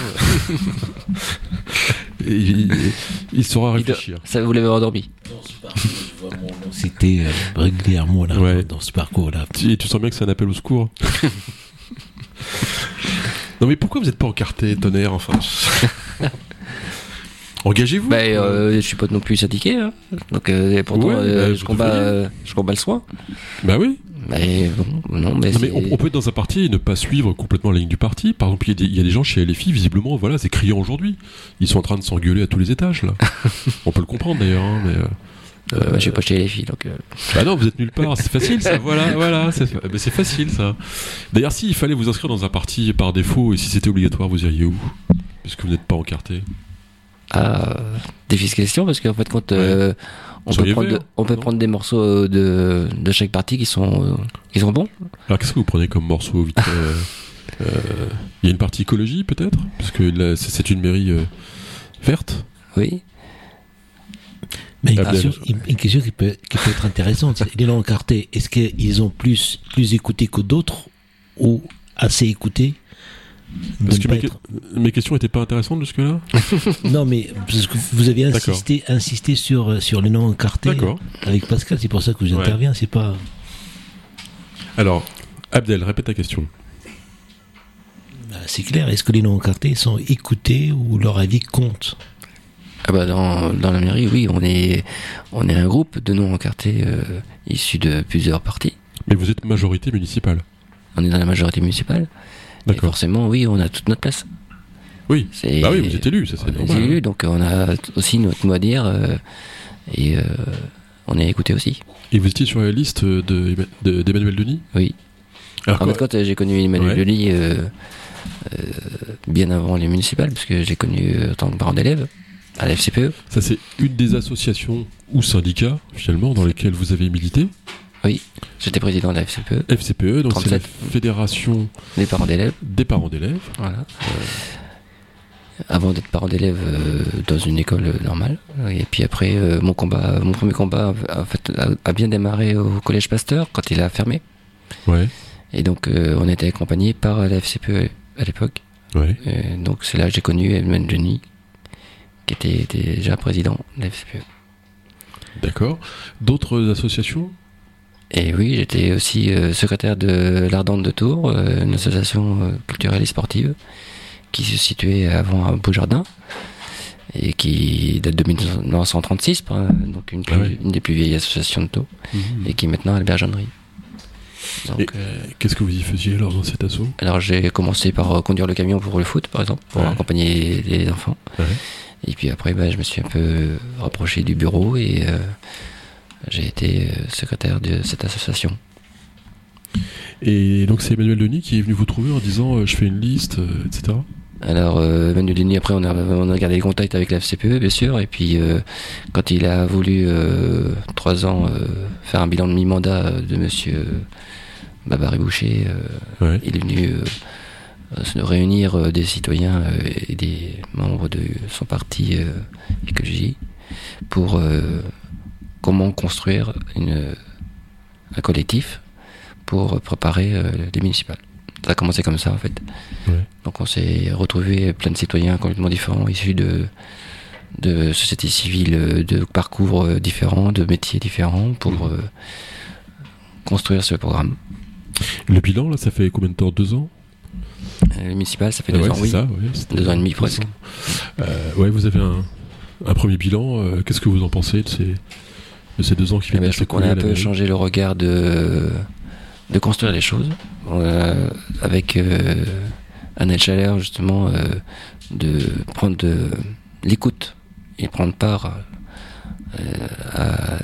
Et il, il saura réfléchir. Ça vous l'avez endormi. Dans ce parcours, je vois mon nom cité euh, régulièrement là, Ouais. dans ce parcours-là. Et tu sens bien que c'est un appel au secours. non mais pourquoi vous n'êtes pas encarté, tonnerre, enfin? Engagez-vous Bah, euh, je suis pas non plus syndiqué, hein. donc euh, pourtant Ouais, euh, bah, je devriez. euh, je combats le soin. Bah oui. Mais bon, non, mais, Non, mais on, on peut être dans un parti et ne pas suivre complètement la ligne du parti. Par exemple, il y, a des- il y a des gens chez LFI, visiblement, voilà, c'est criant aujourd'hui. Ils sont en train de s'engueuler à tous les étages, là. on peut le comprendre d'ailleurs, hein, mais. euh, bah, je suis pas chez les filles, donc. euh, Bah non, vous êtes nulle part, c'est facile ça, voilà, voilà, c'est facile ça. D'ailleurs, s'il fallait vous inscrire dans un parti par défaut et si c'était obligatoire, vous iriez où? Puisque vous n'êtes pas encarté. Ah, difficile question parce qu'en fait, quand euh, on, peut prendre, vert, de- on peut non prendre des morceaux euh, de, de chaque partie qui sont, euh, qui sont bons. Alors qu'est-ce que vous prenez comme morceau vite euh, euh, Il y a une partie écologie peut-être Parce que là, c'est c'est une mairie euh, verte. Oui. Mais une Abdel. question, une- une question qui, peut, qui peut être intéressante, c'est les non-encartés, est-ce qu'ils ont plus, plus écouté que d'autres ou assez écouté Parce que mes, être- mes questions n'étaient pas intéressantes jusque-là Non, mais parce que vous avez D'accord. insisté, insisté sur, sur les non-encartés D'accord. avec Pascal, c'est pour ça que Ouais. j'interviens, c'est pas... Alors, Abdel, répète ta question. Bah, C'est clair, est-ce que les non-encartés sont écoutés ou leur avis compte? Ah bah dans, dans la mairie, oui, on est, on est un groupe de non encartés euh, issus de plusieurs partis. Mais vous êtes majorité municipale. On est dans la majorité municipale. Et forcément, oui, on a toute notre place. Oui. Bah oui, vous êtes élu, ça c'est normal. élus, donc on a aussi notre mot à dire euh, et euh, on est écouté aussi. Et vous étiez sur la liste de- de- d'Emmanuel Denis? Oui. Alors, En quoi- fait, quand euh, j'ai connu Emmanuel Ouais. Denis euh, bien avant les municipales, parce que j'ai connu en tant que parent d'élève à la FCPE. Ça, c'est une des associations ou syndicats, finalement, dans lesquels vous avez milité? Oui, j'étais président de la FCPE, FCPE, donc c'est la 37. Fédération des parents d'élèves. des parents d'élèves. Voilà. Avant d'être parent d'élève euh, dans une école euh, normale. Et puis après, euh, mon combat, mon premier combat en fait, a, a bien démarré au collège Pasteur quand il a fermé. Ouais, Et donc, euh, on était accompagné par la FCPE à l'époque. ouais. Donc, c'est là que j'ai connu Edmund Denis, qui était déjà président de la FCPE. D'accord. D'autres associations? Et oui, j'étais aussi euh, secrétaire de l'Ardente de Tours, euh, une association euh, culturelle et sportive qui se situait avant à Beaujardin et qui date de 1936, par- donc une, plus- Ah une des plus vieilles associations de Tours et qui est maintenant à la Bergeonnerie. Donc, Et- euh, Qu'est-ce que vous y faisiez alors dans cet assaut? alors j'ai commencé par conduire le camion pour le foot, par exemple, pour Ouais. accompagner les enfants. Ouais. Et puis après, bah, je me suis un peu rapproché du bureau et euh, j'ai été euh, secrétaire de cette association. Et donc c'est Emmanuel Denis qui est venu vous trouver en disant euh, je fais une liste, euh, etc. Alors, euh, Manu Denis, après, on a, on a gardé les contacts avec la FCPE, bien sûr. Et puis, euh, quand il a voulu, euh, trois ans, faire un bilan de mi-mandat de monsieur Babary Boucher, Ouais. il est venu se réunir des citoyens et des membres de son parti Écologie pour comment construire une, un collectif pour préparer euh, les municipales. Ça a commencé comme ça, en fait. Donc on s'est retrouvé plein de citoyens complètement différents, issus de, de sociétés civiles, euh, de parcours euh, différents, de métiers différents, pour euh, construire ce programme. Le bilan, là, ça fait combien de temps? Deux ans? Euh, Le municipal, ça fait Ah deux ouais, ans, oui. ça, ouais, c'était- Deux ans et demi, presque. Euh, ouais, vous avez un, un premier bilan. Qu'est-ce que vous en pensez de ces, de ces deux ans qui Eh viennent ben, je trouve qu'on a un peu mairie changé le regard de, de construire les choses. Euh, avec euh, Annelle Chalère, justement, euh, de prendre de l'écoute et prendre part euh, à-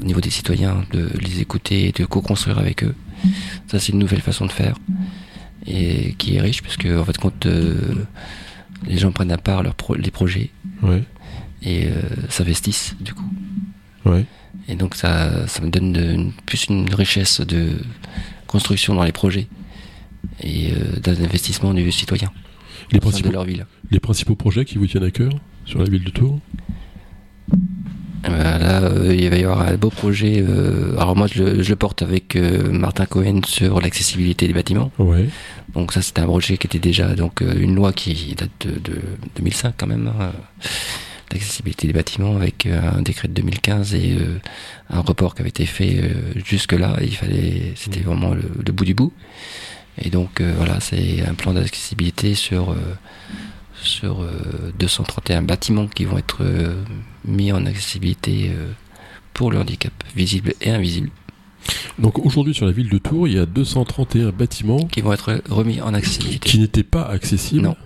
au niveau des citoyens, de les écouter et de co-construire avec eux. Ça, c'est une nouvelle façon de faire et qui est riche parce que, en fait, quand euh, les gens prennent à part leurs pro- les projets, et s'investissent du coup. Ouais. Et donc ça, ça me donne de- plus une richesse de construction dans les projets et euh, d'investissement du citoyen Les de leur ville. les principaux projets qui vous tiennent à cœur sur la ville de Tours? Ben, là, euh, il va y avoir un beau projet. euh, alors moi, je le, je le porte avec euh, Martin Cohen sur l'accessibilité des bâtiments. Ouais. Donc ça, c'était un projet qui était déjà donc euh, une loi qui date de, de 2005 quand même. hein, l'accessibilité des bâtiments avec euh, un décret de 2015 et euh, un report qui avait été fait euh, jusque là. Il fallait, c'était vraiment le, le bout du bout. Et donc voilà, c'est un plan d'accessibilité sur sur euh, 231 bâtiments qui vont être mis en accessibilité pour le handicap, visible et invisible, Donc aujourd'hui sur la ville de Tours, il y a 231 bâtiments qui vont être remis en accessibilité. qui n'étaient pas accessibles Non.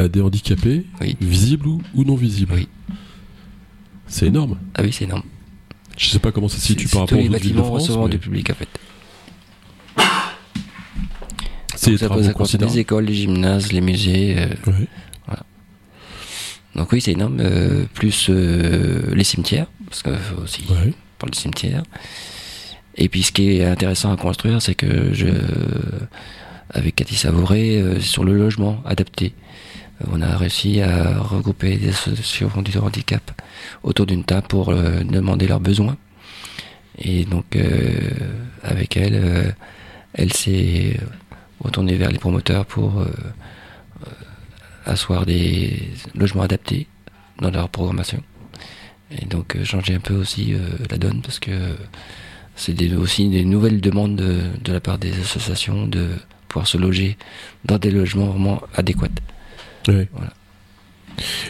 À des handicapés, Oui. visibles ou, ou non visibles. Oui. C'est énorme. Ah oui, c'est énorme. Je sais pas comment ça se situe par rapport aux autres villes de bâtiments France. recevant mais du public en fait. C'est des ça, concerne les écoles, les gymnases, les musées. euh, donc oui, c'est énorme. euh, plus euh, les cimetières, parce qu'il faut aussi parler de cimetières. Et puis ce qui est intéressant à construire, c'est que je, avec Cathy Savouré, sur le logement adapté, on a réussi à regrouper des associations du handicap autour d'une table pour euh, demander leurs besoins. Et donc euh, avec elle, euh, elle s'est retournée vers les promoteurs pour asseoir des logements adaptés dans leur programmation. Et donc changer un peu aussi la donne parce que c'est aussi des nouvelles demandes de, de la part des associations de pouvoir se loger dans des logements vraiment adéquats. Ouais.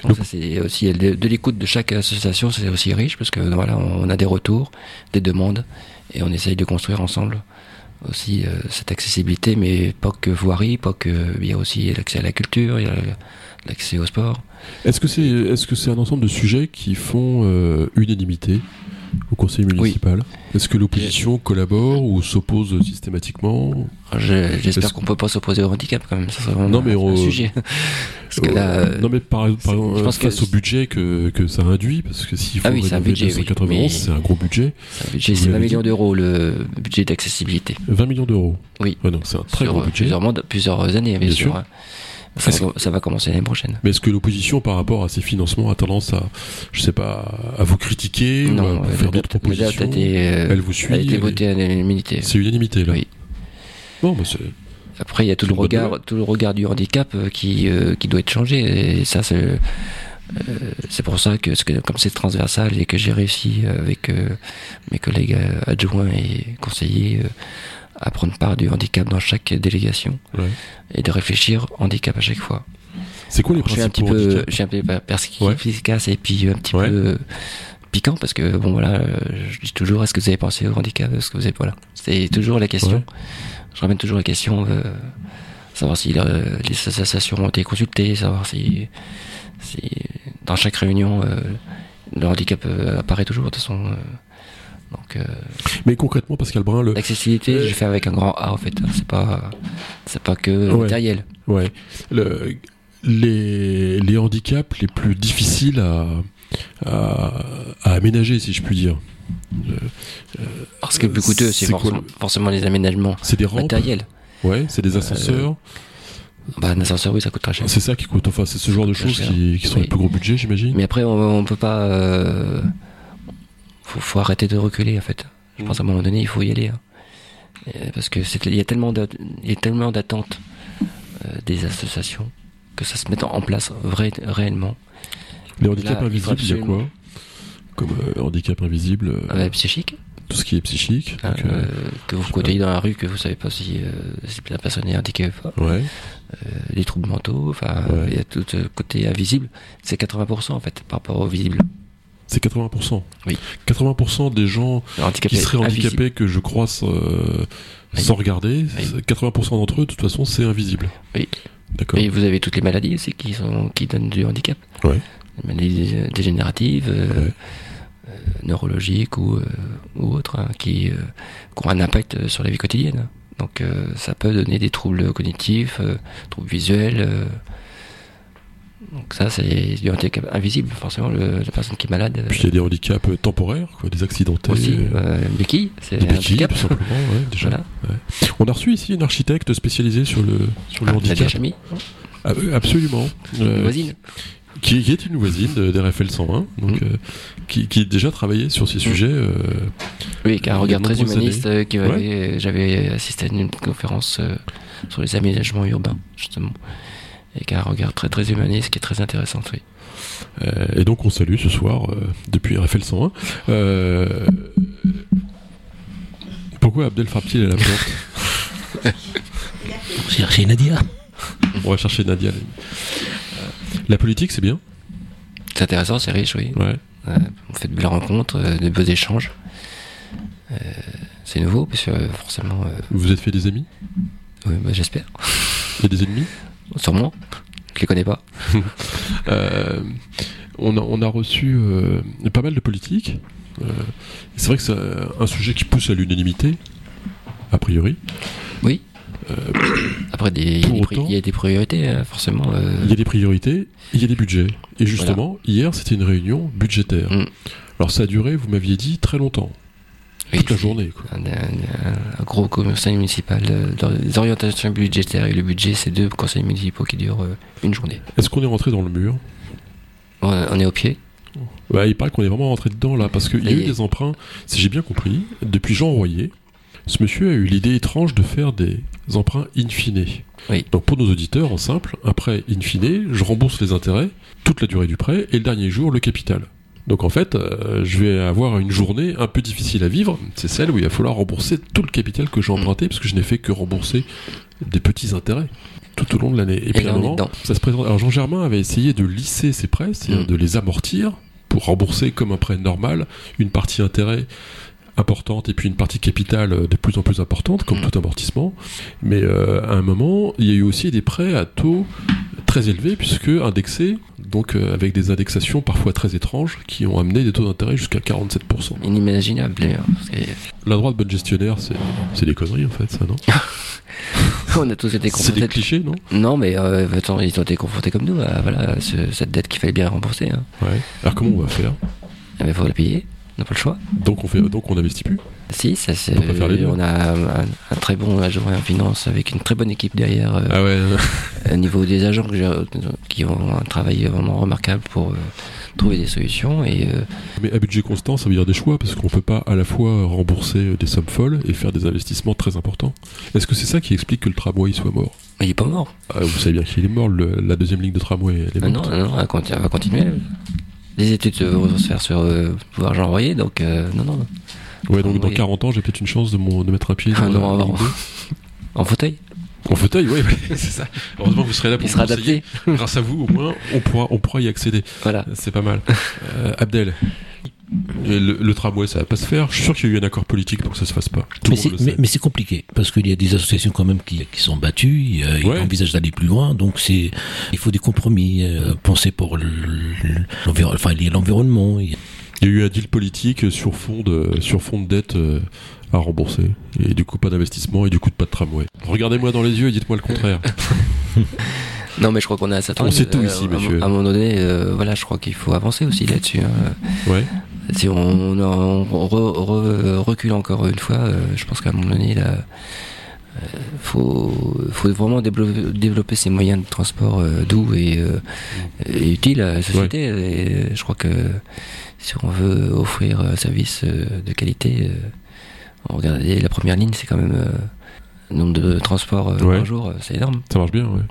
Donc Donc- ça c'est aussi de, de l'écoute de chaque association, c'est aussi riche parce que voilà, on a des retours, des demandes et on essaye de construire ensemble aussi euh, cette accessibilité, mais pas que voirie, pas que il y a aussi l'accès à la culture, il y a l'accès au sport. Est-ce que c'est est-ce que c'est un ensemble de sujets qui font euh, unanimité? Au conseil municipal Est-ce que l'opposition collabore ou s'oppose systématiquement? J'espère que- qu'on peut pas s'opposer au handicap quand même, ça Non, mais un, on- sujet. Parce que là, Euh, non mais par, exemple je pense que- face au budget que, que ça induit parce que s'il faut Ah oui, c'est un budget, oui, 291 mais- c'est un gros budget c'est un budget, vous c'est 20 l'avez millions d'euros le budget d'accessibilité. 20 millions d'euros Oui. Donc c'est un très Sur gros euh, budget plusieurs, plusieurs années, bien, Bien sûr. sûr. Ça, va- ça va commencer l'année prochaine. mais est-ce que l'opposition par rapport à ces financements a tendance à je sais pas à vous critiquer ou à Non, vous euh, faire d'autres propositions été, euh, elle vous suit a été elle est- votée à l'unanimité. c'est unanimité là Oui. bon bah c'est Après, il y a tout le regard, tout le regard du handicap euh, qui euh, qui doit être changé. Et ça, c'est euh, c'est pour ça que, comme c'est transversal et que j'ai réussi avec euh, mes collègues adjoints et conseillers à prendre part du handicap dans chaque délégation ouais. et de réfléchir handicap à chaque fois. c'est quoi les un petit principaux peu, handicaps je suis un peu perspicace Ouais. et puis un petit Ouais. peu euh, piquant parce que bon voilà, euh, je dis toujours est-ce que vous avez pensé au handicap, est-ce que vous avez voilà, c'est toujours la question. Je ramène toujours la question, euh, savoir si euh, les associations ont été consultées, savoir si, si dans chaque réunion euh, le handicap apparaît toujours de toute façon. Euh, donc euh, mais concrètement Pascal Brun le l'accessibilité, Euh, je fais avec un grand A en fait. C'est pas, c'est pas que Ouais. matériel. Ouais. Le- les, les handicaps les plus difficiles à, à, à aménager, si je puis dire. Alors, ce qui est le plus coûteux, c'est forcément, forcément les aménagements C'est des rampes. matériels. Ouais, c'est des ascenseurs. Bah, un ascenseur, oui, ça coûte très cher. c'est ça qui coûte. Enfin, c'est ce genre de choses qui, qui sont Oui. les plus gros budgets, j'imagine. Mais après, on, on peut pas. Faut, faut arrêter de reculer, en fait. Je Mm. pense à un moment donné, il faut y aller. hein. Parce que il y a tellement d'a- il y a tellement d'attentes euh, des associations que ça se mette en place vrai, réellement. les handicaps là, invisibles, il y a quoi Comme euh, handicap invisible, euh, Euh, psychique, tout ce qui est psychique. donc, euh, que vous côtoyez dans la rue, que vous savez pas si, euh, si la personne est handicapée ou pas. ouais. Euh, les troubles mentaux, enfin, Ouais. il y a tout le côté invisible. C'est 80% en fait par rapport au visible. C'est 80%. Oui. 80% des gens qui seraient invisible. handicapés que je croise euh, Oui. sans regarder, Oui. c'est- 80% d'entre eux, de toute façon, c'est invisible. Oui. D'accord. Et vous avez toutes les maladies aussi qui, sont, qui donnent du handicap. Ouais. Les maladies dé- dégénératives, euh, Ouais. euh, neurologiques ou, ou autres, hein, qui, qui ont un impact sur la vie quotidienne. Donc ça peut donner des troubles cognitifs, troubles visuels. Donc ça, c'est du handicap invisible, forcément, le- la personne qui est malade. Puis il y a des handicaps euh, temporaires, quoi, des accidentés. aussi, euh, euh, béquille, c'est un béquilles, handicap. tout simplement, ouais, déjà. Voilà. On a reçu ici une architecte spécialisée sur le, sur le Ah, handicap. Ah, euh, absolument. Une voisine. qui, qui est une voisine d'RFL 101, donc, Mm. euh, qui, qui a déjà travaillé sur ces sujets. euh, Oui, qui a un regard très humaniste. euh, Ouais. J'avais assisté à une conférence sur les aménagements urbains, justement. Et qui a un regard très très humaniste, qui est très intéressant, oui. euh, et donc on salue ce soir euh, depuis RFL 101. Euh, pourquoi Abdel frappe-t-il à la porte Cherchez Nadia. On va chercher Nadia. La politique, c'est bien. C'est intéressant, c'est riche, oui. Ouais. Euh, on fait de belles rencontres, euh, de beaux échanges. Euh, c'est nouveau, parce que euh, forcément, euh, Vous vous êtes fait des amis? Oui, bah, j'espère. et des ennemis? Sûrement. Je les connais pas. Euh, on, a, on a reçu euh, pas mal de politiques. Euh, c'est vrai que c'est un sujet qui pousse à l'unanimité, a priori. Oui. Après, des- il y a des y a priorités, hein, forcément. Il y a des priorités, il y a des budgets. Et justement, hier, c'était une réunion budgétaire. Mm. Alors ça a duré, vous m'aviez dit, très longtemps. Oui, toute la journée. Quoi. Un, un- un gros conseil municipal. dans les orientations budgétaires et le budget, c'est deux conseils municipaux qui durent euh, une journée. Est-ce qu'on est rentré dans le mur? On, on est au pied? bah, Il paraît qu'on est vraiment rentré dedans là, parce qu'il y a eu des emprunts, si j'ai bien compris, depuis Jean Royer. Ce monsieur a eu l'idée étrange de faire des emprunts in fine. Oui. Donc pour nos auditeurs, en simple, un prêt in fine, je rembourse les intérêts, toute la durée du prêt, et le dernier jour, le capital. Donc en fait, euh, je vais avoir une journée un peu difficile à vivre, c'est celle où il va falloir rembourser tout le capital que j'ai emprunté, parce que je n'ai fait que rembourser des petits intérêts tout au long de l'année. Et, puis à un moment, ça se présente. Alors Jean Germain avait essayé de lisser ses prêts, c'est-à-dire Mm. de les amortir pour rembourser comme un prêt normal une partie intérêt importante et puis une partie capitale euh, de plus en plus importante comme Mm. tout amortissement. Mais euh, à un moment, il y a eu aussi des prêts à taux très élevés puisque indexés, donc euh, avec des indexations parfois très étranges qui ont amené des taux d'intérêt jusqu'à 47%. Inimaginable, d'ailleurs. La droite bonne gestionnaire, c'est des conneries en fait, ça non on a tous été C'est des confrontés. clichés, non Non, mais euh, attends, ils ont été confrontés comme nous à voilà, ce- cette dette qu'il fallait bien rembourser. Hein. Ouais. Alors comment on va faire? Il faut la payer. On n'a pas le choix. Donc on fait, donc on investit plus. Si, ça c'est. On a un, un très bon agent en finance avec une très bonne équipe derrière. euh, Ah ouais. au niveau des agents que qui ont un travail vraiment remarquable pour euh, trouver des solutions. Et euh, Mais à budget constant, ça veut dire des choix, parce qu'on peut pas à la fois rembourser des sommes folles et faire des investissements très importants. Est-ce que c'est ça qui explique que le tramway soit mort? Il est pas mort. Ah, Vous savez bien qu'il est mort, le- la deuxième ligne de tramway, elle est Ah non, morte. non, non, conti- elle va continuer. Les études euh, vont se faire sur euh, pouvoir envoyer, donc euh, non, non. Ouais, donc dans Oui. 40 ans, j'ai peut-être une chance de, mon- de mettre un pied Ah non. En fauteuil, En fauteuil, oui, c'est ça. Heureusement que vous serez là pour il sera adapté. Grâce à vous, au moins, on pourra, on pourra y accéder. Voilà. C'est pas mal. Euh, Abdel, et le, le tramway, ça va pas se faire. Je suis sûr qu'il y a eu un accord politique pour que ça se fasse pas. Tout Mais c'est, compliqué parce qu'il y a des associations quand même qui, qui sont battues, euh, Ouais. ils envisagent d'aller plus loin, donc c'est il faut des compromis, euh, penser pour le- le- l'environ- enfin il y a l'environnement. il y a- Il y a eu un deal politique sur fond de, sur fond de dette euh, à rembourser. Et du coup, pas d'investissement et du coup, pas de tramway. Regardez-moi dans les yeux et dites-moi le contraire. Non, mais je crois qu'on est à s'attendre. On sait tout ici, à un- monsieur. À un moment donné, euh, voilà, je crois qu'il faut avancer aussi là-dessus. hein. Ouais. Si on, on, on re- re- recule encore une fois, euh, je pense qu'à un moment donné, là, euh, faut, faut vraiment développer, développer ces moyens de transport euh, doux et, euh, et utiles à la société. Et je crois que si on veut offrir un service de qualité, euh, regardez, la première ligne, c'est quand même euh, nombre de transports euh, Ouais. par jour, euh, c'est énorme. Ça marche bien, ouais.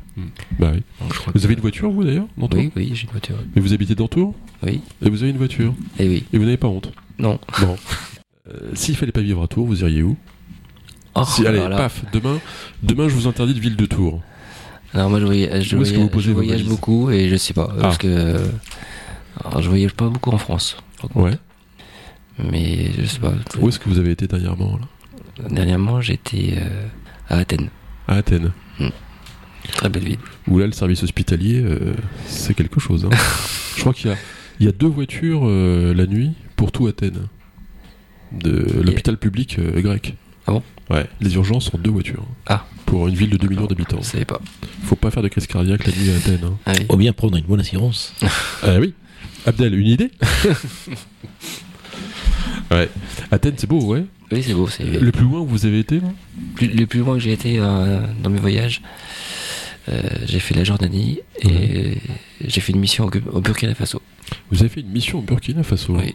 Bah oui. Donc, je crois Vous que- avez une voiture, vous d'ailleurs dans Oui, oui, j'ai une voiture. Mais vous habitez dans Tours Oui, Et vous avez une voiture et oui. Et vous n'avez pas honte Non. Bon. Euh, S'il fallait pas vivre à Tours, vous iriez où Oh, si, Allez, paf, demain, demain, je vous interdis de ville de Tours. Alors moi je voyage, je vous je voyage beaucoup et je sais pas Ah. parce que euh, alors, je voyage pas beaucoup en France. Ouais. Mais je sais pas. Où est-ce que vous avez été dernièrement là? Dernièrement j'étais euh, à Athènes, À Athènes. très belle ville. Où là, le service hospitalier, euh, c'est quelque chose. hein. je crois qu'il y a, il y a deux voitures euh, la nuit pour tout Athènes. De l'hôpital public euh, grec. Ah bon? Ouais, les urgences sont deux voitures. Ah. pour une ville de 2 millions d'habitants. Je savais pas. Faut pas faire de crise cardiaque la nuit à Athènes. hein. Ah oui. Ou bien prendre une bonne assurance. Ah oui. Abdel, une idée? Ouais. Athènes, c'est beau, ouais. Oui, c'est beau. C'est Le plus loin où vous avez été plus- le plus loin que j'ai été euh, dans mes voyages. euh, j'ai fait la Jordanie et j'ai fait une mission au, au Burkina Faso. Vous avez fait une mission au Burkina Faso. Oui.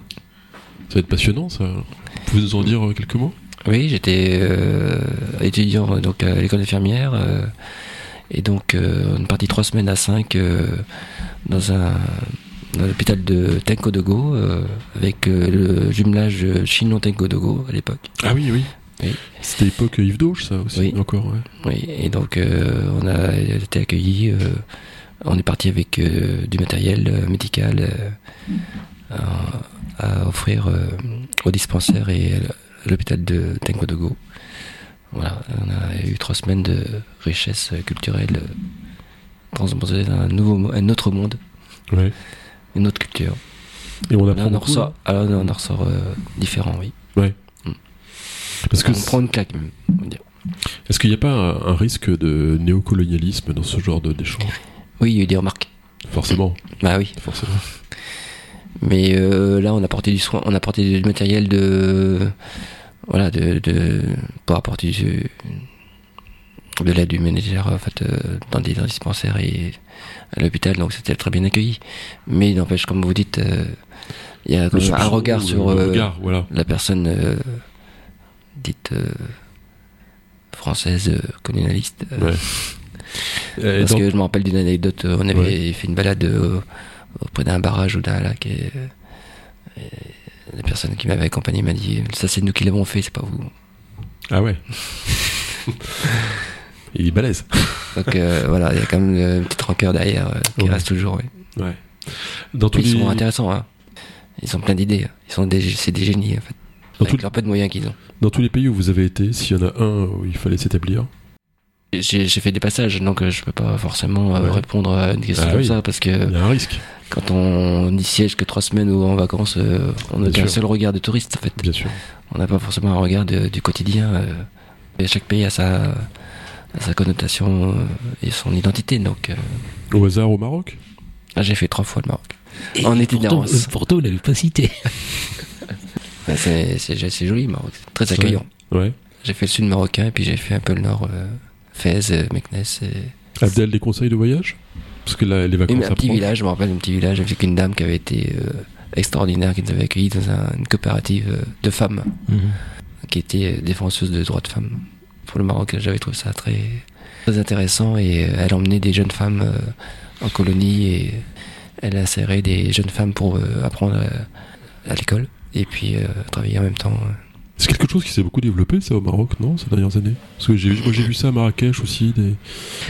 Ça va être passionnant, ça. Vous pouvez nous en dire euh, quelques mots? Oui, j'étais euh, étudiant donc à l'école infirmière et donc on est parti trois semaines à cinq dans un dans l'hôpital de Tenkodogo euh, avec euh, le jumelage Chinon Tenkodogo à l'époque. Ah oui, oui. Oui. C'était l'époque Yves Dauche, ça aussi, Oui. encore, ouais. Oui, et donc euh, on a été accueillis. euh, on est parti avec du matériel médical à, à offrir au dispensaire et à l'hôpital de Tenkodogo. Voilà, on a eu trois semaines de richesse culturelle transposée dans un, nouveau, un autre monde, Ouais. Une autre culture. Et on Là, apprend on beaucoup, ressort, alors, on en ressort euh, différent, oui. là Parce que on prend une claque, même, on va dire. est-ce qu'il n'y a pas un, un risque de néocolonialisme dans ce genre d'échange? Oui, il y a eu des remarques. Forcément, Bah oui. forcément. Mais euh, là, on a porté du soin, on a porté du matériel de, voilà, de, de pour apporter du, de l'aide humanitaire en fait euh, dans des dispensaires et à l'hôpital, donc c'était très bien accueilli. Mais n'empêche, comme vous dites, euh, il y a quand un regard sur euh, regard, voilà. la personne dite française colonialiste. Ouais. Parce que je me rappelle d'une anecdote, on avait Ouais. fait une balade auprès d'un barrage ou d'un lac et, et la personne qui m'avait accompagné m'a dit ça c'est nous qui l'avons fait, c'est pas vous. Ah ouais. Il est balèze. Donc euh, voilà, il y a quand même une petite rancœur derrière euh, qui Ouais. reste toujours. oui. Ouais. Dans tous Ils les, sont intéressants, hein. ils ont plein d'idées, ils sont des, c'est des génies en fait, dans, avec tous- leur peu de moyens qu'ils ont. dans tous les pays où vous avez été, s'il y en a un où il fallait s'établir, J'ai j'ai fait des passages, donc euh, je peux pas forcément Ouais. répondre à une question Ah comme oui. ça parce que il y a un risque, quand on n'y siège que trois semaines ou en vacances, on n'a qu'un seul regard de touriste en fait. bien sûr. On n'a pas forcément un regard de- du quotidien. et chaque pays a sa, sa connotation euh, et son identité. Donc, euh, Au hasard au Maroc? Là, j'ai fait trois fois le Maroc. Et En pourtant, itinérance. euh, Pourtant, vous l'avez pas cité. Ouais, C'est joli, le Maroc. C'est très accueillant. Ouais. J'ai fait le sud marocain et puis j'ai fait un peu le nord, euh, Fès, euh, Meknès. Et... Abdel, des conseils de voyage? Parce que là, les vacances un petit village, je me rappelle un petit village avec une dame qui avait été euh, extraordinaire, qui nous avait accueillis dans un- une coopérative euh, de femmes, qui était défenseuse de droits de femmes. Pour le Maroc, j'avais trouvé ça très, très intéressant et euh, elle emmenait des jeunes femmes euh, en colonie et elle insérait des jeunes femmes pour euh, apprendre à, l'école et puis travailler en même temps. C'est quelque chose qui s'est beaucoup développé, ça, au Maroc, non, ces dernières années? Parce que j'ai vu, moi, j'ai vu ça à Marrakech aussi, des,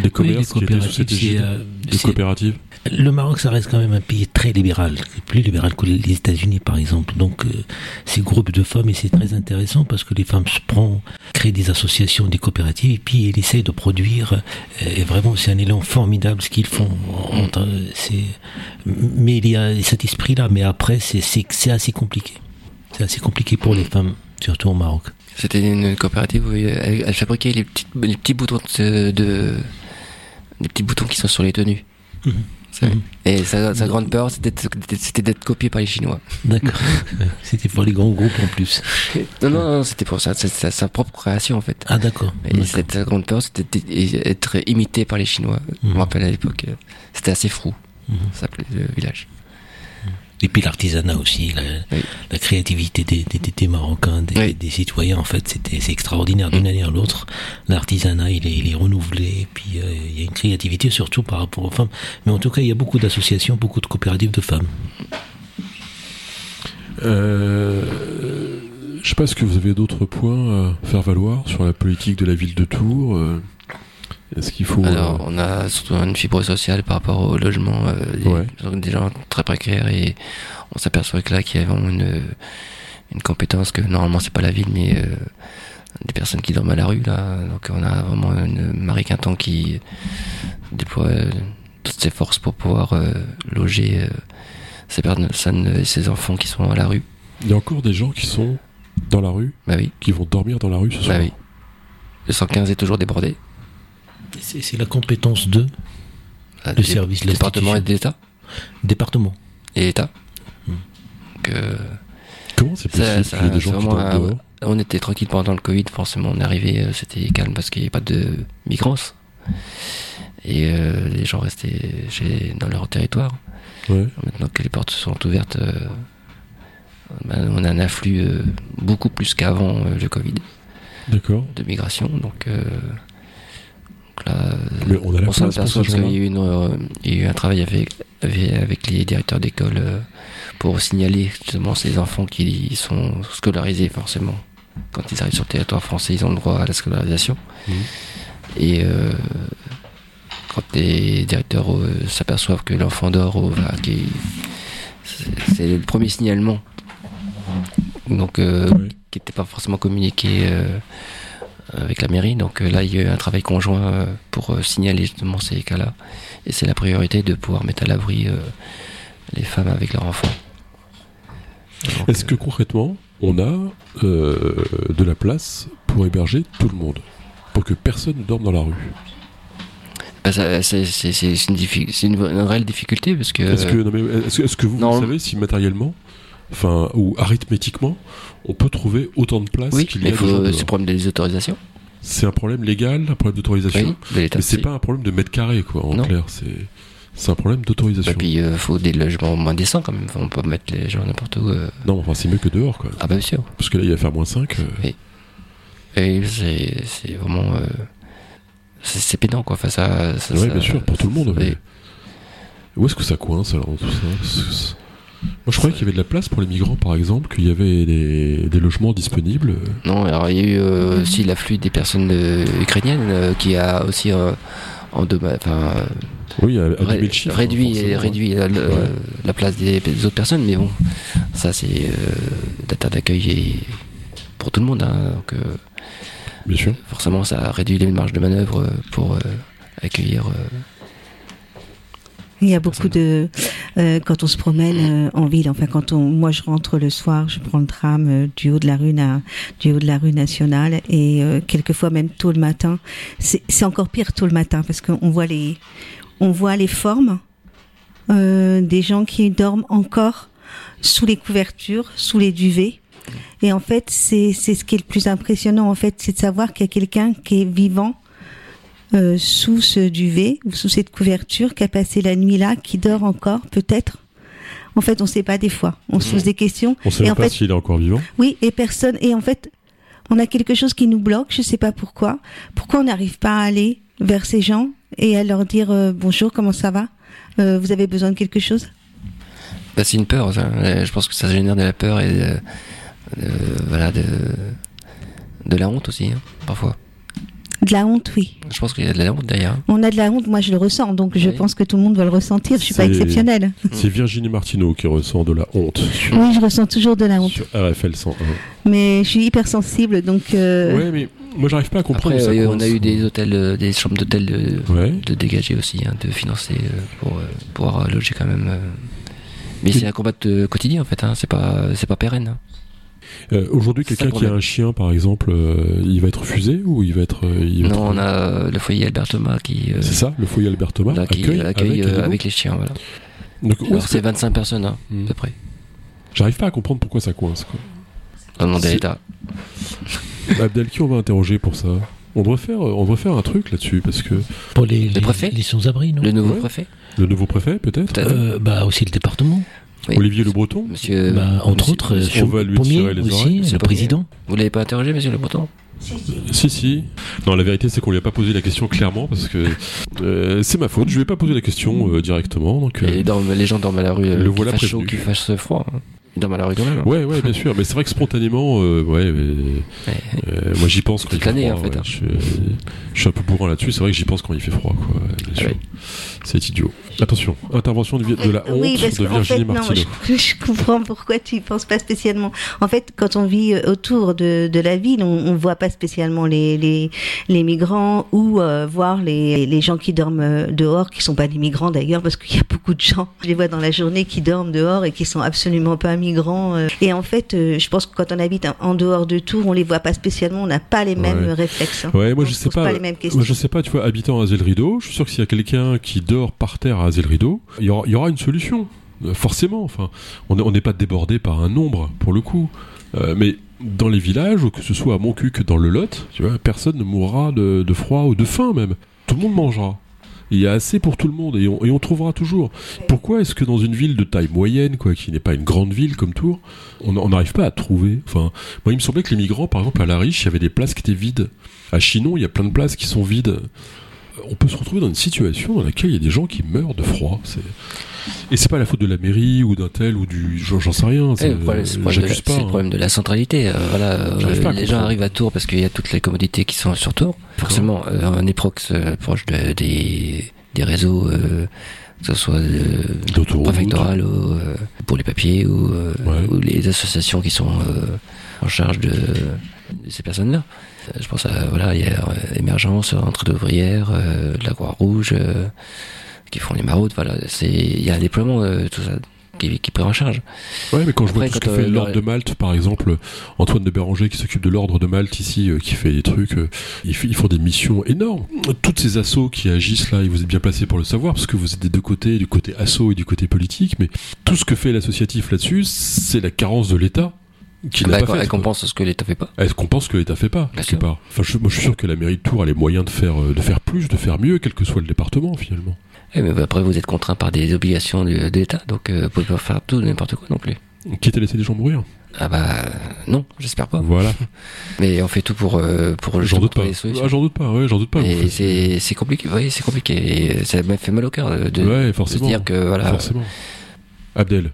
des commerces qui étaient sous cette égide euh, de c'est- coopératives. Le Maroc, ça reste quand même un pays très libéral, plus libéral que les États-Unis, par exemple. Donc, euh, ces groupes de femmes, et c'est très intéressant parce que les femmes se prennent, créent des associations, des coopératives, et puis elles essayent de produire. euh, Et vraiment, c'est un élan formidable ce qu'ils font. Entre- mais il y a cet esprit-là, mais après, c'est, assez compliqué. C'est assez compliqué pour les femmes, surtout au Maroc. C'était une coopérative où elle, elle fabriquait les petits, les petits boutons de, de- les petits boutons qui sont sur les tenues. Mhm. Mhm. Et sa, sa grande peur, c'était d'être- copié par les Chinois. D'accord. C'était pour les grands groupes en plus. Non, non, non, c'était pour ça. C'est sa, propre création, en fait. Ah, d'accord. Et sa grande peur, c'était d'être imité par les Chinois. Je Mhm. me rappelle à l'époque, euh, c'était assez fou. Mhm. Ça s'appelait le village. Et puis l'artisanat aussi, la, Oui. la créativité des, des, des- des Marocains, des, Oui. des citoyens, en fait, c'était c'est extraordinaire d'une année à l'autre. L'artisanat, il est, il est renouvelé, et puis euh, il y a une créativité surtout par rapport aux femmes. Mais en tout cas, il y a beaucoup d'associations, beaucoup de coopératives de femmes. Euh, je sais pas, que vous avez d'autres points à faire valoir sur la politique de la ville de Tours euh, Est-ce qu'il faut... Alors, euh, on a surtout une fibre sociale par rapport au logement, euh, des, Ouais. des gens très précaires et on s'aperçoit que là, qu'il y a vraiment une, une compétence que normalement c'est pas la ville, mais euh, des personnes qui dorment à la rue là. Donc on a vraiment une Marie Quinton qui déploie euh, toutes ses forces pour pouvoir euh, loger euh, ces personnes et ces enfants qui sont à la rue. Il y a encore des gens qui sont dans la rue, Bah oui, qui vont dormir dans la rue ce soir. bah oui. Le 115 est toujours débordé. C'est la compétence de Ah, le service, Département et d'État département. et État. Donc, euh, Comment c'est Ça- possible ça- ait des gens qui un- dehors on était tranquille pendant le Covid, forcément on est arrivé, euh, c'était calme parce qu'il n'y avait pas de migrants. Et euh, les gens restaient chez, dans leur territoire. Ouais. Maintenant que les portes sont ouvertes, euh, ben, on a un afflux euh, beaucoup plus qu'avant euh, le Covid D'accord. de migration. Donc, euh, donc là, Mais on a la on place parce qu'il y a eu, une, euh, il y a eu un travail avec, les directeurs d'école euh, pour signaler justement ces enfants qui sont scolarisés forcément. Quand ils arrivent sur le territoire français, ils ont le droit à la scolarisation. Mhm. Et euh, quand les directeurs euh, s'aperçoivent que l'enfant dort, c'est le premier signalement. Donc, euh, qui n'était pas forcément communiqué euh, avec la mairie. Donc euh, là, il y a eu un travail conjoint euh, pour euh, signaler justement ces cas-là. Et c'est la priorité de pouvoir mettre à l'abri euh, les femmes avec leurs enfants. Est-ce que concrètement, on a euh, de la place pour héberger tout le monde Pour que personne ne dorme dans la rue? C'est une, réelle difficulté parce. Est-ce que- est-ce que vous, non. vous savez si matériellement, enfin, ou arithmétiquement, on peut trouver autant de place oui, qu'il y a de c'est le problème des autorisations. C'est un problème légal, un problème d'autorisation Oui, de l'État. Mais c'est oui. pas un problème de mètre carré, quoi, en Non. clair. C'est, c'est un problème d'autorisation. Et puis il faut des logements moins décents quand même. On peut pas mettre les gens n'importe où. euh. Non, enfin, c'est mieux que dehors, quoi. Ah bah bien sûr. Parce que là, il va faire moins 5. Et c'est vraiment. euh, c'est pédant quoi. Enfin, ça, ça- oui, bien sûr, pour tout le monde. oui. mais Où est-ce que ça coince, alors, tout ça? Moi, je croyais qu'il y avait de la place pour les migrants, par exemple, qu'il y avait des, des logements disponibles. Non, alors il y a eu euh, aussi l'afflux des personnes euh, ukrainiennes euh, qui a aussi euh, endommagé- enfin, Oui, à, à ré- 10 000 chiffres. réduit, hein, réduit la, le- Ouais. la place des, des autres personnes, mais bon, ça c'est la terre d'accueil pour tout le monde, hein, donc Bien sûr. forcément ça réduit les marges de manœuvre pour accueillir. Il y a beaucoup de euh, quand on se promène euh, en ville. Enfin, quand on, moi, je rentre le soir, je prends le tram euh, du haut de la rue, na- du haut de la rue nationale, et euh, quelquefois même tôt le matin. C'est encore pire tôt le matin parce qu'on voit les, on voit les formes euh, des gens qui dorment encore sous les couvertures, sous les duvets. Et en fait, c'est c'est ce qui est le plus impressionnant. En fait, c'est de savoir qu'il y a quelqu'un qui est vivant euh, sous ce duvet ou sous cette couverture qui a passé la nuit là, qui dort encore peut-être. En fait, on ne sait pas des fois. On se pose des questions. On sait Et même en pas s'il est encore vivant. Oui, et personne. Et en fait, on a quelque chose qui nous bloque. Je ne sais pas pourquoi. Pourquoi on n'arrive pas à aller vers ces gens et à leur dire euh, bonjour, comment ça va? Euh, Vous avez besoin de quelque chose bah, c'est une peur. ça. Je pense que ça génère de la peur et de, de- voilà de de la honte aussi hein, parfois. De la honte, oui. Je pense qu'il y a de la honte derrière. hein. On a de la honte. Moi, je le ressens. Donc, je Oui. pense que tout le monde va le ressentir. Je suis pas exceptionnelle. C'est Virginie Martineau qui ressent de la honte sur, Oui, je ressens toujours de la honte. sur RFL 101. Mais je suis hypersensible, donc. euh, Ouais, mais moi, j'arrive pas à comprendre. Après, euh, on a eu des hôtels, euh, des chambres d'hôtel de, Ouais. de dégager aussi, hein, de financer euh, pour euh, pouvoir loger quand même. euh. Mais Oui. c'est un combat de quotidien en fait. Hein, c'est pas, c'est pas pérenne. hein. Euh, Aujourd'hui, C'est quelqu'un qui a un chien, par exemple, euh, il va être refusé ou il va être. euh, il va Non, être- on a le foyer Albert Thomas qui, euh, C'est ça, le foyer Albert Thomas là, qui accueille, accueille avec, euh, les chiens. Voilà. Donc, est-ce que- c'est 25 personnes hein, Hmm. à peu près. J'arrive pas à comprendre pourquoi ça coince. Quoi. Dans le C'est- l'État. Abdel, qui on va interroger pour ça on devrait, faire, on devrait faire un truc là-dessus, parce que Pour les, les, préfet les sans-abri, non? Le nouveau Ouais. préfet, le nouveau préfet, peut-être? Peut-être. Euh, Bah aussi le département. Oui. Olivier Le Breton Monsieur. bah, entre monsieur- autres, monsieur- on va lui Pommier tirer les aussi, oreilles. Le président. Vous l'avez pas interrogé, monsieur Le Breton? Si, si. Non, la vérité, c'est qu'on lui a pas posé la question clairement, parce que euh, c'est ma faute, je lui ai pas posé la question euh, directement. Donc, euh, dorment- les gens dorment à la rue. euh, le qui voilà fasse chaud, prévenu. qui fasse froid. hein. Même. hein. Ouais, ouais, bien sûr, mais c'est vrai que spontanément, euh, ouais, mais, euh, moi j'y pense quand il fait froid. en fait, ouais. hein. je, je suis un peu bourrin là-dessus, c'est vrai que j'y pense quand il fait froid, quoi. Ah ouais. C'est idiot. Attention, intervention de, la honte oui, parce de Virginie fait, non, Martineau. je, je comprends pourquoi tu y penses pas spécialement. En fait, quand on vit euh, autour de, de la ville, on, on voit pas spécialement les, les, les migrants ou euh, voir les, les gens qui dorment euh, dehors, qui sont pas des migrants d'ailleurs, parce qu'il y a beaucoup de gens, je les vois dans la journée, qui dorment dehors et qui sont absolument pas migrant. euh, et en fait, euh, je pense que quand on habite en- dehors de Tours, on les voit pas spécialement, on n'a pas les mêmes Ouais. réflexes. hein. Ouais, moi On je sais pas. les mêmes questions. Moi, je sais pas, tu vois, habitant à Azel Rideau, je suis sûr que s'il y a quelqu'un qui dort par terre à Azel Rideau, il y aura, il y aura une solution. Euh, Forcément. Enfin, on est- on n'est pas débordé par un nombre, pour le coup. Euh, mais dans les villages, ou que ce soit à Montcuq, dans le Lot, tu vois, personne ne mourra de, de froid ou de faim même. Tout le monde mangera. Il y a assez pour tout le monde et on, et on trouvera toujours. Pourquoi est-ce que dans une ville de taille moyenne, quoi, qui n'est pas une grande ville comme Tours, on on n'arrive pas à trouver? Enfin, moi, il me semblait que les migrants, par exemple, à La Riche, il y avait des places qui étaient vides. À Chinon, il y a plein de places qui sont vides. On peut se retrouver dans une situation dans laquelle il y a des gens qui meurent de froid. Et c'est pas la faute de la mairie ou d'un tel ou du. J'en, sais rien. C'est- le problème, c'est le problème le hein. problème de la centralité. euh, voilà, euh, les gens arrivent à Tours parce qu'il y a toutes les commodités qui sont sur Tours. Forcément, euh, un éprox proche de- des, des réseaux, que ce soit euh, préfectoral ou euh, pour les papiers ou, euh, Ouais. ou les associations qui sont en charge de, de ces personnes-là. Je pense à voilà, il y a émergence, entrée d'ouvrière, euh, de la Croix-Rouge, qui font les maraudes. Voilà, c'est il y a un déploiement euh, tout ça qui, qui pris en charge. Ouais, mais quand je vois tout ce que fait euh, l'ordre de Malte, par exemple, Antoine de Béranger qui s'occupe de l'ordre de Malte ici, euh, qui fait des trucs, euh, ils, ils font des missions énormes. Toutes ces assos qui agissent là, et vous êtes bien placé pour le savoir, parce que vous êtes des deux côtés, du côté asso et du côté politique, mais tout ce que fait l'associatif là-dessus, c'est la carence de l'État qui Bah, elle, pas fait. elle quoi. compense ce que l'État fait pas. Elle compense ce que l'État fait pas, Bien quelque sûr. part. Enfin, je, moi, je suis sûr que la mairie de Tours a les moyens de faire, euh, de faire plus, de faire mieux, quel que soit le département, finalement. Eh, mais après, vous êtes contraint par des obligations de, de l'État, donc euh, vous pouvez pas faire tout n'importe quoi non plus. Quitte à laisser des gens mourir? Ah bah non, j'espère pas. Voilà. Mais on fait tout pour euh, pour J'en justement doute pas. Ah, j'en doute pas, ouais, j'en doute pas. Et c'est c'est compliqué, oui, c'est compliqué. Et ça m'a fait mal au cœur de, de- se dire que voilà. Forcément. Abdel.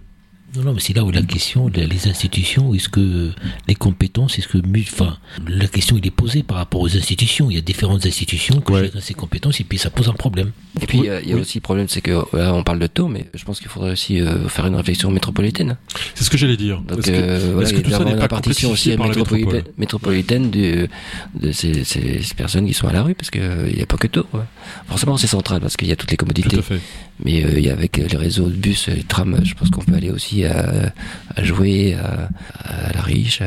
Non, non, mais c'est là où la question, les- institutions, est-ce que les compétences, est-ce que, enfin, la question il est posée par rapport aux institutions. Il y a différentes institutions qui Ouais. gèrent ces compétences et puis ça pose un problème. Et puis Oui, euh, il y a oui. aussi le problème, c'est que là on parle de taux, mais je pense qu'il faudrait aussi euh, faire une réflexion métropolitaine. C'est ce que j'allais dire. Donc Est-ce que, euh, voilà, est-ce il que tout a ça n'est une pas répartition aussi par la métropolitaine, métropole métropolitaine de, de ces, ces, personnes qui sont à la rue, parce qu'il n'y a pas que taux. quoi. Forcément, c'est central, parce qu'il y a toutes les Tout commodités. à fait. Mais euh, avec les réseaux de bus de trams, je pense qu'on peut aller aussi à, jouer à, à la riche,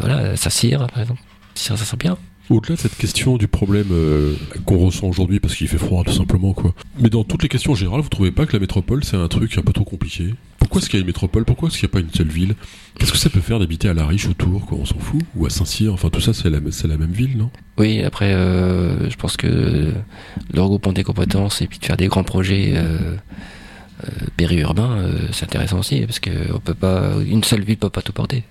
voilà, à Saint-Cyr, par exemple. Ça sent bien. Au-delà de cette question du problème euh, qu'on ressent aujourd'hui parce qu'il fait froid tout simplement quoi. Mais dans toutes les questions générales, vous trouvez pas que la métropole c'est un truc un peu trop compliqué? Pourquoi est-ce qu'il y a une métropole? Pourquoi est-ce qu'il n'y a pas une seule ville? Qu'est-ce que ça peut faire d'habiter à La Riche ou Tours quoi On s'en fout? Ou à Saint-Cyr Enfin tout ça c'est la, même ville non? Oui, après, euh, je pense que le regroupement des compétences et puis de faire des grands projets euh, euh, périurbains, euh, c'est intéressant aussi, parce que on peut pas, une seule ville peut pas tout porter.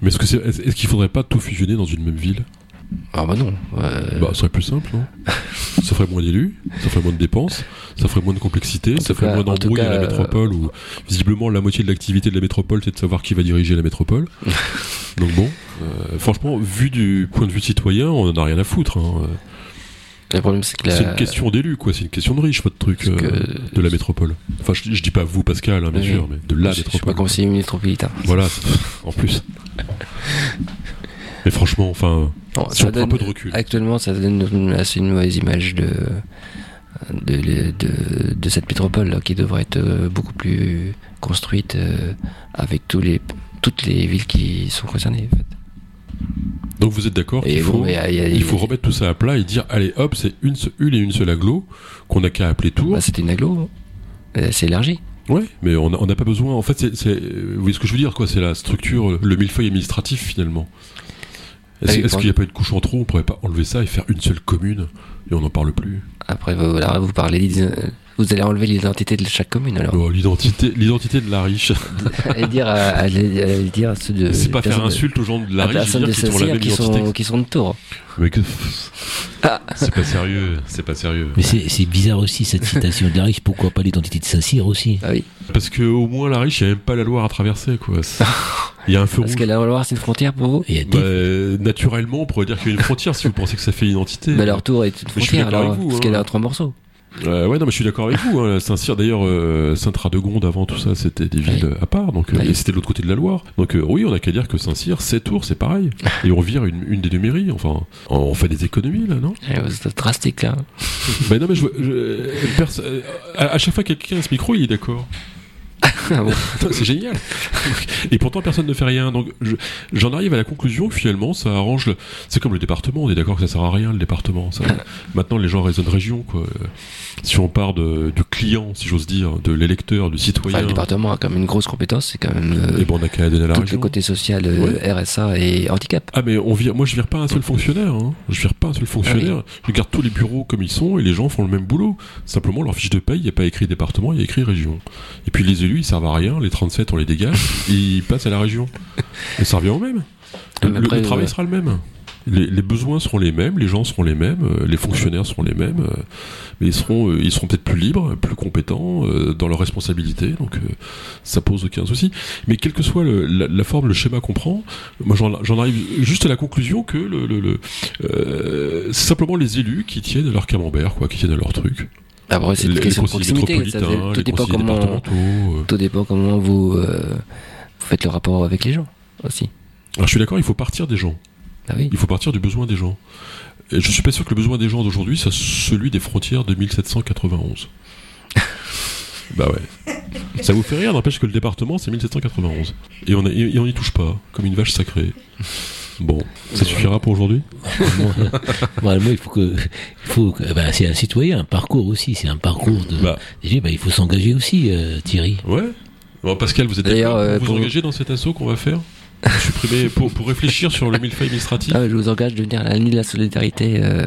Mais est-ce que c'est, est-ce est-ce qu'il faudrait pas tout fusionner dans une même ville? Ah bah non. euh, Bah ça serait plus simple non? Ça ferait moins d'élus, ça ferait moins de dépenses, ça ferait moins de complexité, ça ferait cas- moins d'embrouilles à la euh, métropole où visiblement la moitié de l'activité de la métropole c'est de savoir qui va diriger la métropole. Donc bon, euh, franchement, vu du point de vue citoyen, on en a rien à foutre. hein. le problème, c'est que la, C'est une question d'élu, quoi. C'est une question de riche, votre truc que- euh, de la métropole. Enfin, je, je dis pas vous, Pascal, hein, bien Oui. sûr, mais de la je, je suis pas métropole. conseiller métropolitain. Voilà, en plus. Mais franchement, enfin, Ça prend un peu de recul. Actuellement, ça donne une- assez une mauvaise image de, de, de, cette métropole là, qui devrait être euh, beaucoup plus construite euh, avec tous les, toutes les villes qui sont concernées. en fait. Donc vous êtes d'accord qu'il bon, faut, mais, il y a- il faut remettre tout ça à plat et dire, allez, hop, c'est une, une et une seule aglo qu'on n'a qu'à appeler Tours. Bah, C'était une aglo, euh, c'est élargi. Ouais, mais on n'a pas besoin. En fait, c'est, c'est- vous voyez ce que je veux dire, quoi C'est la structure, le millefeuille administratif finalement. Est-ce qu'il n'y a pas une couche en trop? On pourrait pas enlever ça et faire une seule commune et on n'en parle plus. Après, vous, là, vous parlez, vous allez enlever l'identité de chaque commune alors. Oh, l'identité, l'identité de la riche. et dire à, à- à dire à ceux de. c'est pas faire de- insulte aux gens de la riche, dire de ont la même qui sont, qui sont de Tours. Mais que- Ah. c'est pas sérieux, c'est pas sérieux. Mais c'est c'est bizarre aussi cette citation de la riche. Pourquoi pas l'identité de Saint-Cyr aussi? Ah oui. Parce que au moins la riche, il n'y a même pas la Loire à traverser, quoi. Il y a un feu Parce rouge. que la Loire, c'est une frontière pour vous? Bah, naturellement, on pourrait dire qu'il y a une frontière si vous pensez que ça fait une identité. Mais leur tour est une frontière alors, vous, parce hein. qu'elle est en trois morceaux. Euh, ouais, non, mais je suis d'accord avec vous. Hein. Saint-Cyr, d'ailleurs, euh, Saint-Radegonde, avant tout ça, c'était des villes Oui. à part. Donc, euh, Oui. et c'était de l'autre côté de la Loire. Donc, euh, oui, on a qu'à dire que Saint-Cyr, c'est Tours, c'est pareil. Et on vire une, une des deux mairies. Enfin, on fait des économies, là, non? Eh, C'est drastique là. Ben non, mais je, je- à chaque fois que quelqu'un a ce micro, il est d'accord. Ah bon c'est génial. Et pourtant, personne ne fait rien. Donc, je- j'en arrive à la conclusion que finalement, ça arrange. le- C'est comme le département. On est d'accord que ça sert à rien le département. Ça- Maintenant, les gens raisonnent région. Quoi. Si on part de, du client, si j'ose dire, de l'électeur, du citoyen, Enfin, le département a quand même une grosse compétence, c'est quand même euh, et ben, on a qu'à donner à la tout le région. côté social, euh, Ouais. RSA et handicap. Ah mais on vire, moi je vire pas un seul fonctionnaire, hein. je vire pas un seul fonctionnaire, je garde tous les bureaux comme ils sont et les gens font le même boulot. Simplement leur fiche de paye, il n'y a pas écrit département, il y a écrit région. Et puis les élus ils servent à rien, les 37 on les dégage, et ils passent à la région. Et ça revient au même. Le, après, travail ouais. sera le même. Les, les besoins seront les mêmes, les gens seront les mêmes, euh, les fonctionnaires seront les mêmes, euh, mais ils seront, euh, ils seront peut-être plus libres, plus compétents dans leurs responsabilités, donc ça pose aucun souci. Mais quelle que soit le- la, la forme, le schéma qu'on prend, moi j'en j'en arrive juste à la conclusion que le, le- le- euh, c'est simplement les élus qui tiennent à leur camembert, quoi, qui tiennent à leur truc. Après, c'est une les, les question de proximité. ça métropolitains, tout, dépend comment, euh. tout dépend comment vous, euh, vous faites le rapport avec les gens aussi. Alors je suis d'accord, il faut partir des gens. Ah oui. Il faut partir du besoin des gens. Et je suis pas sûr que le besoin des gens d'aujourd'hui soit celui des frontières de 1791. bah ouais. Ça vous fait rire, n'empêche que le département c'est 1791. Et on, a- et on y touche pas, comme une vache sacrée. Bon, ça suffira pour aujourd'hui Moi, moi, il faut que, il faut que- bah, c'est un citoyen, un parcours aussi, c'est un parcours de. Bah bah, il faut s'engager aussi, euh, Thierry. ouais. Bon, Pascal, vous êtes D'ailleurs, d'accord euh, pour vous pour- engager dans cet assaut qu'on va faire Pour supprimer, pour, pour réfléchir sur le millefeuille administratif Ah, je vous engage de venir à la nuit de la solidarité euh,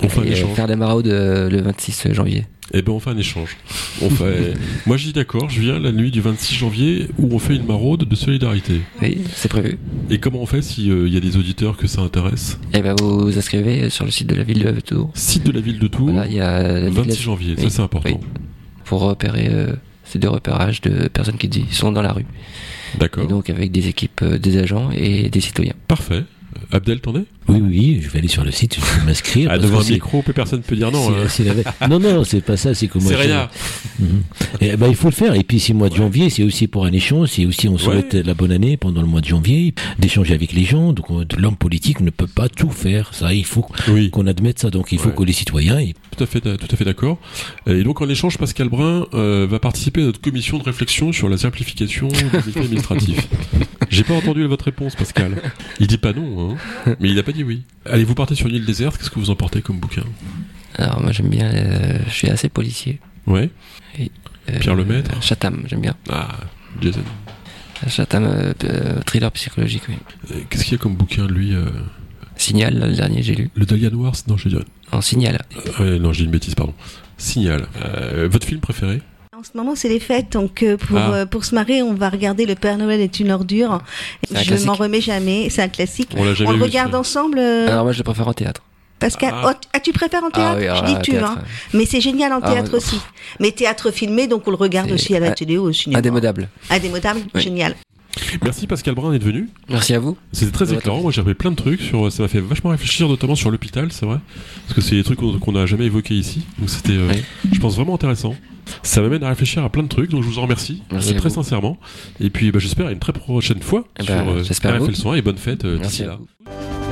On et, euh, faire des maraudes euh, le 26 janvier. Eh ben on fait un échange. On fait... Moi je dis d'accord, je viens la nuit du 26 janvier où on fait une maraude de solidarité. Oui, c'est prévu. Et comment on fait s'il y a des auditeurs que ça intéresse? Et ben vous vous inscrivez sur le site de la ville de Tours. Site de la ville de Tours, Voilà, il y a ville 26 janvier, ça c'est important. oui. pour repérer euh, c'est des repérages de personnes qui sont dans la rue. D'accord. Et donc avec des équipes, euh, des agents et des citoyens. Parfait. Abdel, t'en es? Oui, oui, je vais aller sur le site, je vais m'inscrire. Ah, devant un micro, personne ne peut dire non. c'est- hein. la. Non, non, c'est pas ça, c'est que moi. C'est rien. Mhm. Eh ben, il faut le faire. Et puis, c'est le mois de janvier, c'est aussi pour un échange, c'est aussi, on souhaite Ouais. la bonne année pendant le mois de janvier, d'échanger avec les gens. Donc, on- l'homme politique ne peut pas tout faire. Ça, il faut Oui, qu'on admette ça. Donc, il faut Ouais. que les citoyens, ils- tout à fait, tout à fait d'accord. Et donc en échange, Pascal Brun euh, va participer à notre commission de réflexion sur la simplification du métier administratif. J'ai pas entendu votre réponse, Pascal. Il dit pas non, hein, mais il a pas dit oui. Allez, vous partez sur une île déserte. Qu'est-ce que vous emportez comme bouquin? Alors moi j'aime bien, euh, je suis assez policier. Ouais. Euh, Pierre Lemaître. Chatham, j'aime bien. Ah, Jason. Chatham, euh, euh, thriller psychologique, oui. Qu'est-ce qu'il y a comme bouquin lui Signal, le dernier j'ai lu. Le Dahlia Noir? Non, j'ai dit. En Signal. Non, j'ai une bêtise, pardon. Signal. Votre film préféré? Ce moment, c'est les fêtes, donc euh, pour, Ah. euh, pour se marrer, on va regarder Le Père Noël est une ordure. Je m'en remets jamais, c'est un classique. On le vu, regarde ensemble, euh, Alors moi je le préfère en théâtre. Pascal. Ah. Oh, t- ah, tu préfères en théâtre? oui, alors Je dis là, tu, théâtre, hein. euh, Mais c'est génial en Ah, théâtre aussi. Mais théâtre filmé, donc on le regarde aussi à la télé ou au cinéma. Indémodable. Indémodable, Oui. génial. Merci Pascal Brun d'être venu. Merci à vous. C'était très éclairant. Moi, j'ai appris plein de trucs. Sur, ça m'a fait vachement réfléchir, notamment sur l'hôpital, c'est vrai. Parce que c'est des trucs qu'on n'a jamais évoqués ici. Donc, c'était, euh, je pense, vraiment intéressant. Ça m'amène à réfléchir à plein de trucs. Donc, je vous en remercie Merci euh, à très vous. sincèrement. Et puis, bah, j'espère à une très prochaine fois Eh sur ben, euh, RFL vous. Soin et bonne fête euh, Merci d'ici là. vous.